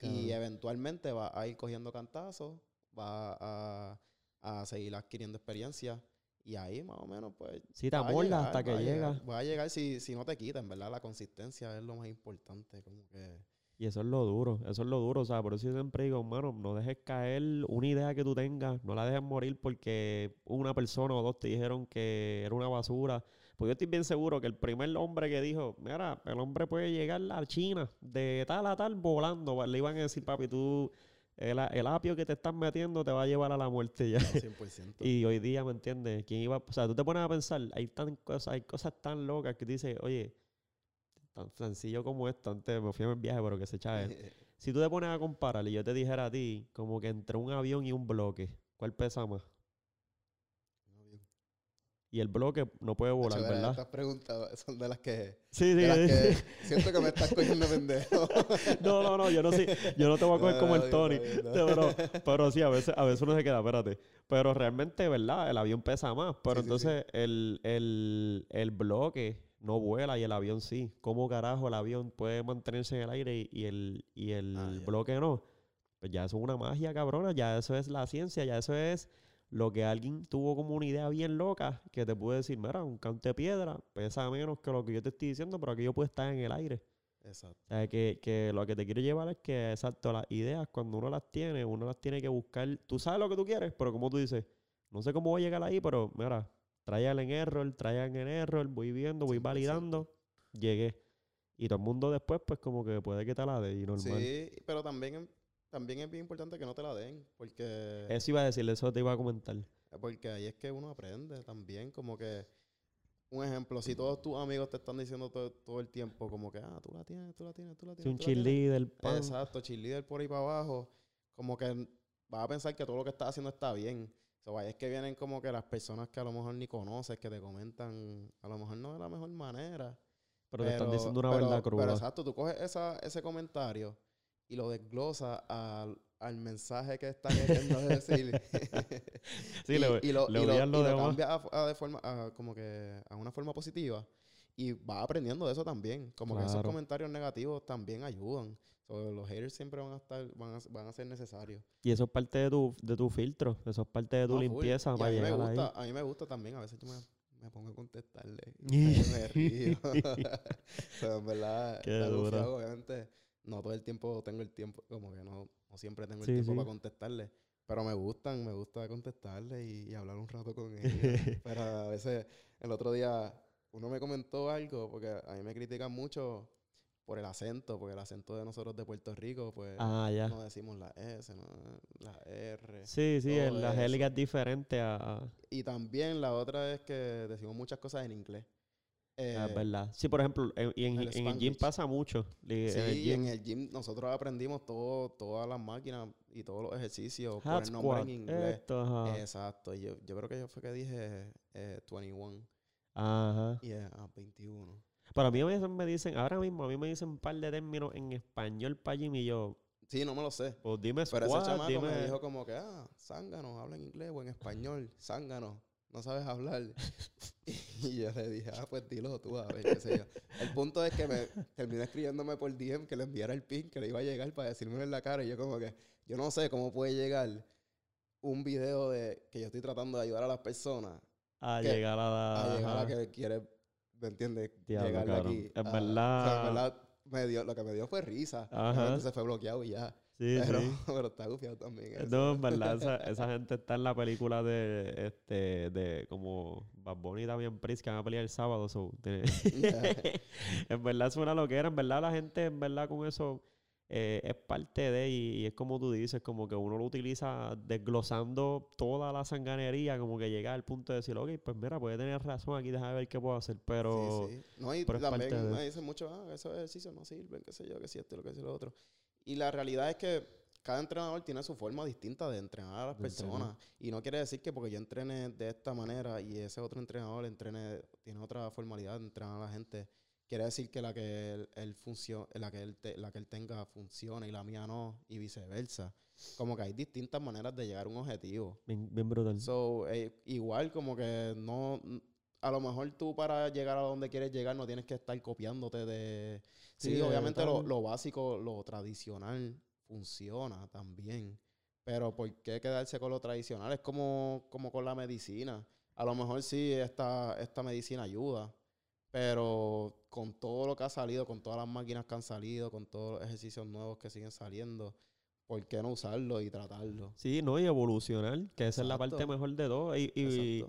Speaker 2: Y eventualmente va a ir cogiendo cantazos, va a, a seguir adquiriendo experiencia. Y ahí más o menos, pues.
Speaker 1: Si te amordas hasta que llega.
Speaker 2: Va a llegar si, si no te quitan, ¿verdad? La consistencia es lo más importante. Como que
Speaker 1: y eso es lo duro, eso es lo duro, o sea, por eso yo siempre digo, hermano, no dejes caer una idea que tú tengas, no la dejes morir porque una persona o dos te dijeron que era una basura, Pues yo estoy bien seguro que el primer hombre que dijo, mira, el hombre puede llegar a China de tal a tal volando, le iban a decir, papi, tú, el, el apio que te estás metiendo te va a llevar a la muerte ya.
Speaker 2: 100%.
Speaker 1: y hoy día, ¿me entiendes? ¿Quién iba? O sea, tú te pones a pensar, hay, tan cosas, hay cosas tan locas que dices, oye, tan sencillo como esto, antes me fui a mi viaje, pero que se echa él. Si tú te pones a comparar y yo te dijera a ti, como que entre un avión y un bloque, ¿cuál pesa más? Y el bloque no puede volar,
Speaker 2: Chaval,
Speaker 1: ¿verdad?
Speaker 2: Estas preguntas son de las que,
Speaker 1: Sí, sí,
Speaker 2: de las
Speaker 1: sí.
Speaker 2: siento que me estás cogiendo pendejo.
Speaker 1: No, no, no, yo no sé, yo no te voy a coger
Speaker 2: No,
Speaker 1: como el Tony.
Speaker 2: no.
Speaker 1: Pero, pero sí, a veces, a veces uno se queda, espérate. Pero realmente, ¿verdad? El avión pesa más. Pero
Speaker 2: Sí, sí, sí.
Speaker 1: entonces El, el, el bloque no vuela y el avión sí. ¿Cómo carajo el avión puede mantenerse en el aire y, y el, y el
Speaker 2: Ah,
Speaker 1: bloque no? Pues ya eso es una magia cabrona, ya eso es la ciencia, ya eso es lo que alguien tuvo como una idea bien loca que te puede decir, mira, un cante de piedra pesa menos que lo que yo te estoy diciendo, pero aquello puede estar en el aire.
Speaker 2: Exacto.
Speaker 1: O sea, que, que lo que te quiero llevar es que, exacto, las ideas, cuando uno las tiene, uno las tiene que buscar. Tú sabes lo que tú quieres, pero como tú dices, no sé cómo voy a llegar ahí, pero mira, trial en error, trial en error, voy viendo, voy
Speaker 2: 100%.
Speaker 1: validando, llegué. Y todo el mundo después, pues como que puede que te la dé y normal.
Speaker 2: Sí, pero también, también es bien importante que no te la den, porque,
Speaker 1: Eso iba a decir, eso te iba a comentar.
Speaker 2: porque ahí es que uno aprende también, como que, un ejemplo, si todos tus amigos te están diciendo todo, todo el tiempo, como que, ah, tú la tienes, tú la tienes, tú la
Speaker 1: Si
Speaker 2: tienes.
Speaker 1: un
Speaker 2: la tienes".
Speaker 1: cheerleader.
Speaker 2: Exacto, cheerleader por ahí para abajo, como que vas a pensar que todo lo que estás haciendo está bien. So, ahí es que vienen como que las personas que a lo mejor ni conoces, que te comentan, a lo mejor no de la mejor manera.
Speaker 1: pero te están diciendo una
Speaker 2: pero-
Speaker 1: verdad cruda.
Speaker 2: Pero exacto, tú coges esa, ese comentario y lo desglosas al, al mensaje que está queriendo decir.
Speaker 1: Sí, le-
Speaker 2: y lo,
Speaker 1: le
Speaker 2: y lo-
Speaker 1: odias lo
Speaker 2: y lo cambias a, a de forma, a como que a una forma positiva. Y vas aprendiendo de eso también. Como que esos comentarios negativos también ayudan. So, los haters siempre van a estar, van a, van a ser necesarios.
Speaker 1: Y eso es parte de tu, de tu filtro, eso es parte de tu
Speaker 2: full.
Speaker 1: limpieza para
Speaker 2: a mí me
Speaker 1: llegar ahí.
Speaker 2: gusta, a mí me gusta también. A veces yo me, me pongo a contestarle. y me río. Pero en verdad,
Speaker 1: Qué duro.
Speaker 2: obviamente. No todo el tiempo tengo el tiempo, como que no, no siempre tengo el
Speaker 1: Sí,
Speaker 2: tiempo
Speaker 1: sí.
Speaker 2: para contestarle. Pero me gustan, me gusta contestarle y, y hablar un rato con ellos. Pero a veces, el otro día, uno me comentó algo, porque a mí me critican mucho por el acento, porque el acento de nosotros de Puerto Rico, pues
Speaker 1: Ah, ya.
Speaker 2: no decimos la S, no, la R.
Speaker 1: Sí, sí, la gélica es diferente a...
Speaker 2: Y también la otra es que decimos muchas cosas en inglés. Eh,
Speaker 1: Ah, es verdad. Sí, por ejemplo, en, y en,
Speaker 2: el
Speaker 1: en el gym pasa mucho.
Speaker 2: Sí,
Speaker 1: en el
Speaker 2: y
Speaker 1: gym.
Speaker 2: en el gym nosotros aprendimos todo, todas las máquinas y todos los ejercicios por el nombre
Speaker 1: squat,
Speaker 2: en inglés.
Speaker 1: esto, ajá.
Speaker 2: Exacto. Yo, yo creo que yo fue que dije eh, 21
Speaker 1: Ajá.
Speaker 2: y yeah, ah, 21.
Speaker 1: Pero a mí a veces me dicen, ahora mismo a mí me dicen un par de términos en español para gym y yo,
Speaker 2: Sí, no me lo sé.
Speaker 1: pues dime
Speaker 2: Pero ese
Speaker 1: squat,
Speaker 2: chamaco
Speaker 1: dime...
Speaker 2: me dijo como que, ah, zángano, habla en inglés o en español. Zángano, no sabes hablar. y yo le dije, ah, pues dilo tú, a ver, qué sé yo. El punto es que me terminó escribiéndome por DM que le enviara el pin que le iba a llegar para decírmelo en la cara. Y yo como que, yo no sé cómo puede llegar un video de que yo estoy tratando de ayudar a las personas
Speaker 1: a
Speaker 2: que-
Speaker 1: llegar a la...
Speaker 2: a llegar a
Speaker 1: ajá.
Speaker 2: que quiere, ¿me entiendes? Llegar aquí.
Speaker 1: Es
Speaker 2: a- o sea,
Speaker 1: verdad.
Speaker 2: en verdad, me dio, lo que me dio fue risa. Se fue bloqueado y ya.
Speaker 1: Sí,
Speaker 2: pero,
Speaker 1: sí.
Speaker 2: pero está gufiado también. eso.
Speaker 1: No, en verdad, esa, esa gente está en la película de, este, de como Bad Bunny y Damian Priest que van a pelear el sábado. so, en verdad es una loquera. En verdad la gente, en verdad con eso eh, es parte de y, y es como tú dices, como que uno lo utiliza desglosando toda la sanganería, como que llega al punto de decir, ok, pues mira, puede tener razón aquí, déjame ver qué puedo hacer. Pero
Speaker 2: Sí, sí. No, y
Speaker 1: pero es
Speaker 2: también
Speaker 1: parte
Speaker 2: me dicen mucho, ah, esos ejercicios no sirven, qué sé yo, qué si esto, lo que si lo otro. Y la realidad es que cada entrenador tiene su forma distinta de entrenar a las
Speaker 1: De entrenar.
Speaker 2: personas. Y no quiere decir que porque yo entrene de esta manera y ese otro entrenador entrene, tiene otra formalidad de entrenar a la gente, quiere decir que la que él, él funcio- la que él te- la que él tenga funciona y la mía no, y viceversa. Como que hay distintas maneras de llegar a un objetivo.
Speaker 1: bien, bien brutal.
Speaker 2: So, eh, igual como que no... A lo mejor tú para llegar a donde quieres llegar no tienes que estar copiándote de... Sí,
Speaker 1: Sí, de
Speaker 2: obviamente lo, lo básico, lo tradicional funciona también. Pero ¿por qué quedarse con lo tradicional? Es como, como con la medicina. A lo mejor sí esta, esta medicina ayuda, pero con todo lo que ha salido, con todas las máquinas que han salido, con todos los ejercicios nuevos que siguen saliendo, ¿por qué no usarlo y tratarlo?
Speaker 1: Sí, no, y evolucionar, que esa es la parte mejor de todo. Y, y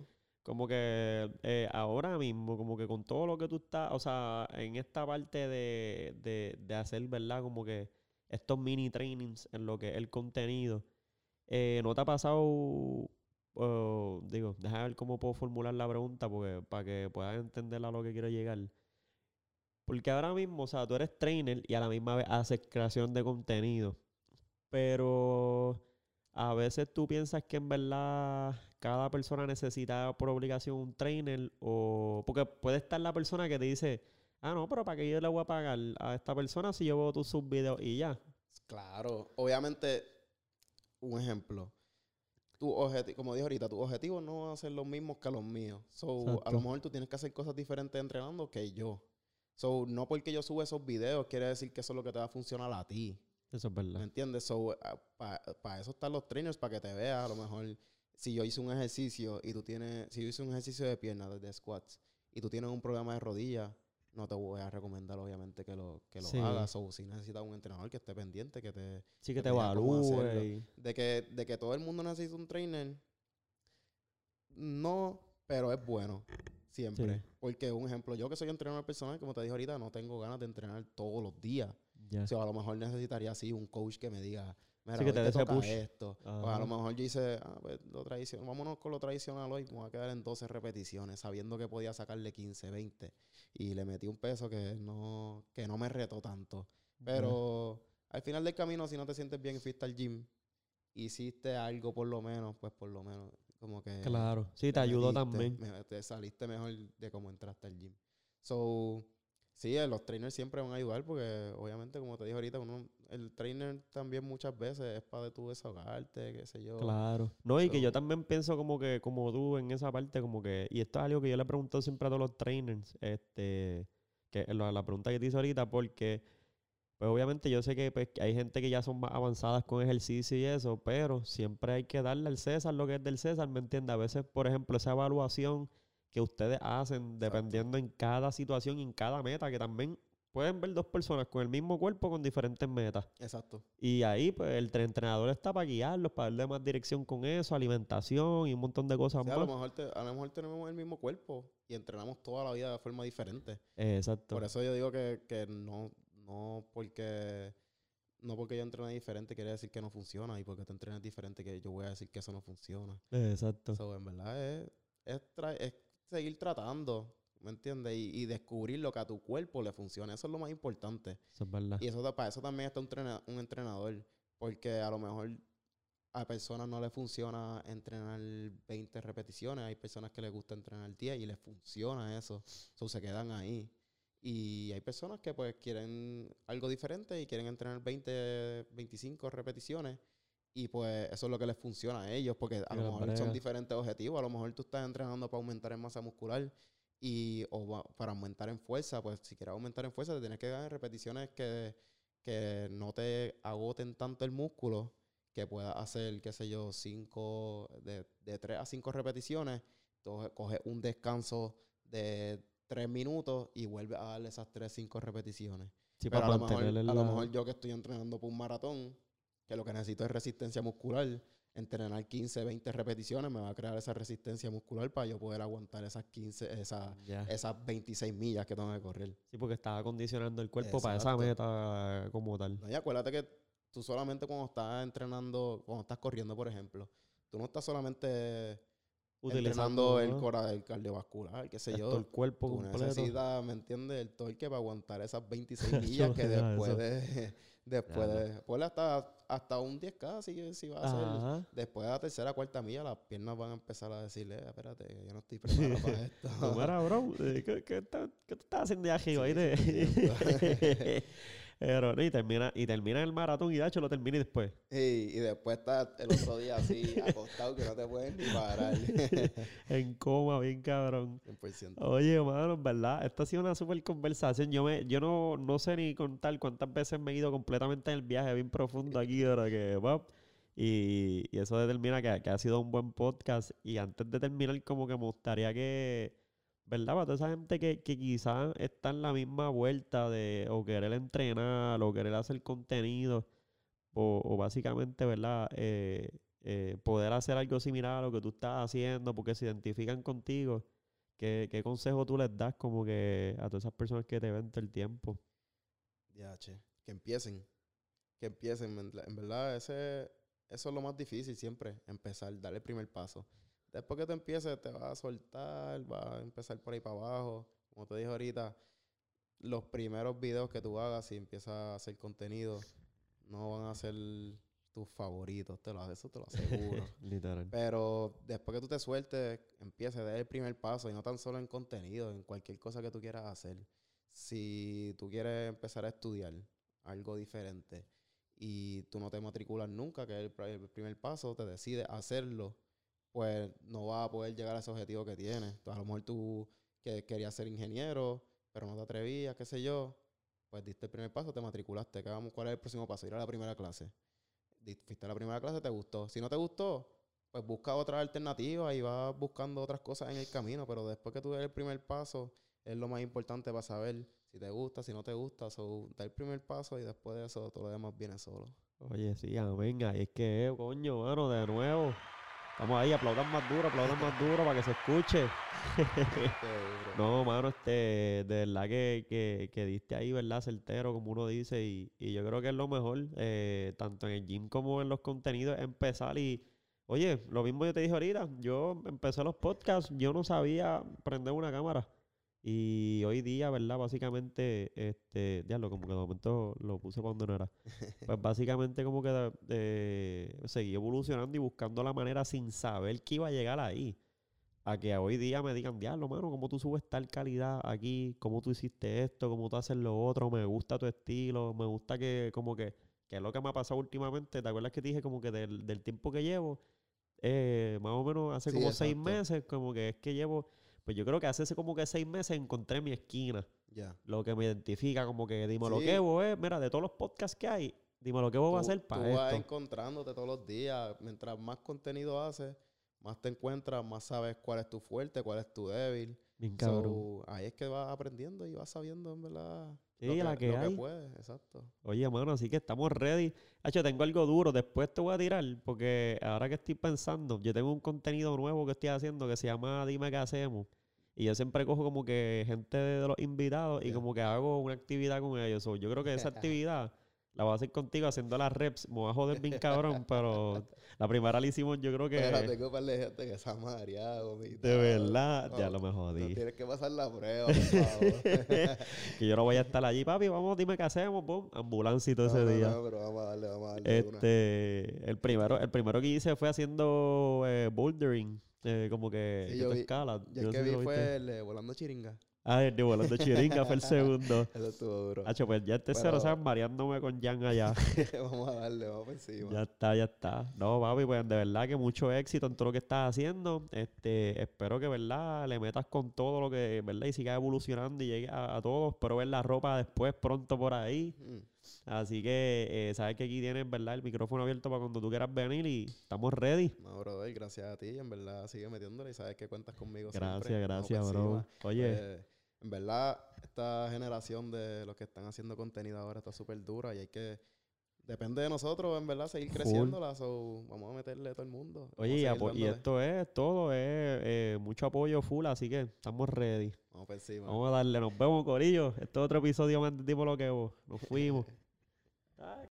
Speaker 1: como que eh, ahora mismo, como que con todo lo que tú estás, o sea, en esta parte de, de, de hacer, ¿verdad? Como que estos mini trainings en lo que es el contenido, eh, ¿no te ha pasado, digo, déjame ver cómo puedo formular la pregunta porque, para que puedas entender a lo que quiero llegar? Porque ahora mismo, o sea, tú eres trainer y a la misma vez haces creación de contenido, pero a veces tú piensas que en verdad cada persona necesita por obligación un trainer o porque puede estar la persona que te dice, ah, no, pero ¿para qué yo le voy a pagar a esta persona si yo veo tus subvideos y ya?
Speaker 2: Claro, obviamente, un ejemplo. Tu objetivo, como dije ahorita, tus objetivos no van a ser los mismos que los míos. So, a lo mejor tú tienes que hacer cosas diferentes entrenando que yo. So, no porque yo suba esos videos quiere decir que eso es lo que te va a funcionar a ti.
Speaker 1: Eso es
Speaker 2: ¿Me
Speaker 1: verdad.
Speaker 2: entiendes? So, para eso están los trainers, para que te veas. A lo mejor, si yo hice un ejercicio y tú tienes, si yo hice un ejercicio de piernas, de squats, y tú tienes un problema de rodilla, no te voy a recomendar, obviamente, que lo, que lo
Speaker 1: Sí.
Speaker 2: hagas. O si necesitas un entrenador que esté pendiente, que te,
Speaker 1: Sí que
Speaker 2: que
Speaker 1: te evalúe.
Speaker 2: de que, de que todo el mundo necesita un trainer, no, pero es bueno. Siempre.
Speaker 1: Sí.
Speaker 2: Porque, un ejemplo, yo que soy entrenador personal, como te dije ahorita, no tengo ganas de entrenar todos los días.
Speaker 1: Ya.
Speaker 2: O sea, a lo mejor necesitaría así un coach que me diga, mira,
Speaker 1: que te
Speaker 2: te toca
Speaker 1: push.
Speaker 2: esto. Pues a lo mejor yo hice, ah, pues, lo tradicional, vámonos con lo tradicional hoy, me voy a quedar en 12 repeticiones, sabiendo que podía sacarle 15, 20. Y le metí un peso que no, que no me retó tanto. Pero al final del camino, si no te sientes bien fuiste al gym, hiciste algo por lo menos, pues por lo menos, como que...
Speaker 1: Claro. Sí, te
Speaker 2: te
Speaker 1: ayudó
Speaker 2: metiste,
Speaker 1: también.
Speaker 2: me- te saliste mejor de cómo entraste al gym. So, sí, eh, los trainers siempre van a ayudar porque obviamente, como te dije ahorita, uno, el trainer también muchas veces es para tú desahogarte, qué sé yo.
Speaker 1: Claro. No, y que yo también pienso como que, como tú en esa parte, como que, y esto es algo que yo le pregunto siempre a todos los trainers, este, que la, la pregunta que te hice ahorita, porque, pues obviamente yo sé que, pues, que hay gente que ya son más avanzadas con ejercicio y eso, pero siempre hay que darle al César lo que es del César, ¿me entiendes? A veces, por ejemplo, esa evaluación que ustedes hacen dependiendo en cada situación y en cada meta, que también pueden ver dos personas con el mismo cuerpo con diferentes metas.
Speaker 2: Exacto.
Speaker 1: Y ahí, pues, el tre- entrenador está para guiarlos, para darle más dirección con eso, alimentación y un montón de cosas
Speaker 2: O sea, a, lo
Speaker 1: más.
Speaker 2: mejor te- a lo mejor tenemos el mismo cuerpo y entrenamos toda la vida de forma diferente.
Speaker 1: Exacto.
Speaker 2: Por eso yo digo que, que no, no porque no porque yo entrene diferente quiere decir que no funciona y porque tú entrenas diferente que yo voy a decir que eso no funciona.
Speaker 1: Exacto.
Speaker 2: So, en verdad es, es, seguir tratando, ¿me entiendes? Y, y descubrir lo que a tu cuerpo le funciona. Eso es lo más importante.
Speaker 1: Eso es verdad.
Speaker 2: Y eso para eso también está un, trena- un entrenador. Porque a lo mejor a personas no les funciona entrenar 20 repeticiones. Hay personas que les gusta entrenar 10 y les funciona eso. So, se quedan ahí. Y hay personas que pues quieren algo diferente y quieren entrenar 20, 25 repeticiones. Y pues eso es lo que les funciona a ellos, porque a lo mejor son diferentes objetivos. A lo mejor tú estás entrenando para aumentar en masa muscular y o para aumentar en fuerza. Pues si quieres aumentar en fuerza, te tienes que dar repeticiones que, que no te agoten tanto el músculo, que puedas hacer, qué sé yo, cinco, de, de 3 a 5 repeticiones. Entonces coges un descanso de 3 minutos y vuelves a darle esas 3, 5 repeticiones.
Speaker 1: Sí,
Speaker 2: Pero
Speaker 1: para
Speaker 2: a lo, mejor,
Speaker 1: mantenerle
Speaker 2: a lo
Speaker 1: la-
Speaker 2: mejor yo que estoy entrenando por un maratón, que lo que necesito es resistencia muscular, entrenar 15, 20 repeticiones me va a crear esa resistencia muscular para yo poder aguantar esas 15, esas, esas 26 millas que tengo que correr.
Speaker 1: Sí, porque estaba acondicionando el cuerpo para esa meta como tal.
Speaker 2: No, y acuérdate que tú solamente cuando estás entrenando, cuando estás corriendo, por ejemplo, tú no estás solamente entrenando el, cora, el cardiovascular, qué sé
Speaker 1: Es
Speaker 2: yo.
Speaker 1: todo el cuerpo
Speaker 2: Tú
Speaker 1: completo.
Speaker 2: necesitas, ¿me entiendes? El torque para aguantar esas 26 millas que después de... Después de... Ponle hasta, hasta un 10K si, si va a ser...
Speaker 1: Ajá.
Speaker 2: Después de la tercera, cuarta milla, las piernas van a empezar a decirle, "Eh, espérate, yo no estoy preparado para esto.
Speaker 1: Mira, bro, eh, ¿qué, qué, está- qué tú estás haciendo de aquí,
Speaker 2: Sí,
Speaker 1: oíste?
Speaker 2: sí,
Speaker 1: Pero, y termina, y termina el maratón y de hecho lo termina y después.
Speaker 2: y, y después estás el otro día así, acostado, que no te puedes ni parar.
Speaker 1: En coma, bien cabrón.
Speaker 2: 100%.
Speaker 1: Oye, mano, en verdad, esta ha sido una super conversación. Yo me, yo no, no sé ni contar cuántas veces me he ido completamente en el viaje bien profundo aquí, ¿verdad? Que, y, y eso determina que, que ha sido un buen podcast. Y antes de terminar, como que me gustaría que, ¿verdad? Para toda esa gente que, que quizás está en la misma vuelta de o querer entrenar o querer hacer contenido, o, básicamente, ¿verdad? Eh, eh, poder hacer algo similar a lo que tú estás haciendo porque se identifican contigo, ¿qué, qué consejo tú les das como que a todas esas personas que te ven todo el tiempo?
Speaker 2: Ya, che. Que empiecen. Que empiecen. En en verdad, ese, eso es lo más difícil siempre. Empezar, dar el primer paso. Después que tú empieces, te vas a soltar, vas a empezar por ahí para abajo. Como te dije ahorita, los primeros videos que tú hagas, si empiezas a hacer contenido, no van a ser tus favoritos. Te lo, eso te lo aseguro.
Speaker 1: Literal.
Speaker 2: Pero después que tú te sueltes, empieces a dar el primer paso y no tan solo en contenido, en cualquier cosa que tú quieras hacer. Si tú quieres empezar a estudiar algo diferente y tú no te matriculas nunca, que es el, el primer paso, te decides hacerlo, pues no vas a poder llegar a ese objetivo que tienes. Tú, a lo mejor tú que querías ser ingeniero, pero no te atrevías, qué sé yo, pues diste el primer paso, te matriculaste. ¿Qué vamos? ¿Cuál es el próximo paso? Ir a la primera clase. Fuiste a la primera clase, te gustó. Si no te gustó, pues busca otras alternativas y vas buscando otras cosas en el camino. Pero después que tú des el primer paso, es lo más importante para saber si te gusta, si no te gusta. So, da el primer paso y después de eso todo lo demás viene solo.
Speaker 1: Oye, sí, venga, es que, coño, mano, de nuevo. Estamos ahí, aplaudan más duro, aplaudan más duro para que se escuche. No, mano, este, de verdad que, que, que diste ahí, ¿verdad? Certero, como uno dice, y, y yo creo que es lo mejor, eh, tanto en el gym como en los contenidos, empezar y, oye, lo mismo yo te dije ahorita, yo empecé los podcasts, yo no sabía prender una cámara, y hoy día, ¿verdad? Básicamente, este, diablo, como que de momento lo puse cuando no era. Pues básicamente como que eh, seguí evolucionando y buscando la manera sin saber que iba a llegar ahí. A que hoy día me digan, diablo, mano, cómo tú subes tal calidad aquí, cómo tú hiciste esto, cómo tú haces lo otro, me gusta tu estilo, me gusta que, como que, que es lo que me ha pasado últimamente. ¿Te acuerdas que te dije como que del, del tiempo que llevo? Eh, más o menos hace
Speaker 2: Sí,
Speaker 1: como seis meses, como que es que llevo, pues yo creo que hace como que seis meses encontré mi esquina
Speaker 2: Ya.
Speaker 1: lo que me identifica, como que dime lo
Speaker 2: Sí.
Speaker 1: que vos es, mira, de todos los podcasts que hay, dime lo que vos vas a hacer para
Speaker 2: Tú vas
Speaker 1: esto.
Speaker 2: encontrándote todos los días. Mientras más contenido haces, más te encuentras, más sabes cuál es tu fuerte, cuál es tu débil.
Speaker 1: Bien cabrón.
Speaker 2: So, ahí es que vas aprendiendo y vas sabiendo, en verdad.
Speaker 1: Sí, la que
Speaker 2: lo
Speaker 1: hay.
Speaker 2: puedes, exacto.
Speaker 1: Oye, mano, así que estamos ready. Hacho, tengo algo duro, después te voy a tirar, porque ahora que estoy pensando, yo tengo un contenido nuevo que estoy haciendo que se llama Dime qué hacemos. Y yo siempre cojo como que gente de, los invitados y como que hago una actividad con ellos. So, yo creo que esa actividad la voy a hacer contigo haciendo las reps. Me voy a joder bien cabrón, pero la primera la hicimos yo creo que...
Speaker 2: Pero tengo par de gente que se ha mareado.
Speaker 1: De verdad, ya lo me
Speaker 2: No
Speaker 1: jodí.
Speaker 2: tienes que pasar la prueba, por favor.
Speaker 1: que yo no voy a estar allí, papi, vamos, dime qué hacemos, boom, ambulancia y todo
Speaker 2: No,
Speaker 1: ese día.
Speaker 2: no, pero vamos a darle, vamos a darle de una.
Speaker 1: Este, el primero, el primero que hice fue haciendo eh, bouldering, eh, como que,
Speaker 2: Sí,
Speaker 1: que
Speaker 2: yo vi- el que vi fue el Volando Chiringa.
Speaker 1: Ah, el de volando chiringa fue el segundo.
Speaker 2: Eso estuvo duro.
Speaker 1: Hacho, pues ya el tercero, ¿sabes? Mareándome con Jan allá.
Speaker 2: vamos a darle, vamos por encima.
Speaker 1: ya está, ya está. No, papi, pues de verdad que mucho éxito en todo lo que estás haciendo. Este, espero que, ¿verdad? Le metas con todo lo que, ¿verdad? Y sigas evolucionando y llegue a, a todos. Espero ver la ropa después, pronto por ahí.
Speaker 2: Mm.
Speaker 1: Así que, eh, sabes que aquí tienes, ¿verdad? El micrófono abierto para cuando tú quieras venir y estamos ready.
Speaker 2: No, brother, gracias a ti. En verdad, sigue metiéndole y sabes que cuentas conmigo
Speaker 1: Gracias,
Speaker 2: siempre. Por
Speaker 1: gracias, bro. Oye,
Speaker 2: Eh, en verdad, esta generación de los que están haciendo contenido ahora está súper dura y hay que... Depende de nosotros, en verdad, seguir creciéndola. So, vamos a meterle a todo el mundo.
Speaker 1: Oye, y,
Speaker 2: dándole.
Speaker 1: esto es todo, es eh, mucho apoyo full, así que estamos ready.
Speaker 2: Vamos por encima.
Speaker 1: Vamos a darle, nos vemos, Corillo. Este es otro episodio más de Tipo Lo que vos. Nos fuimos.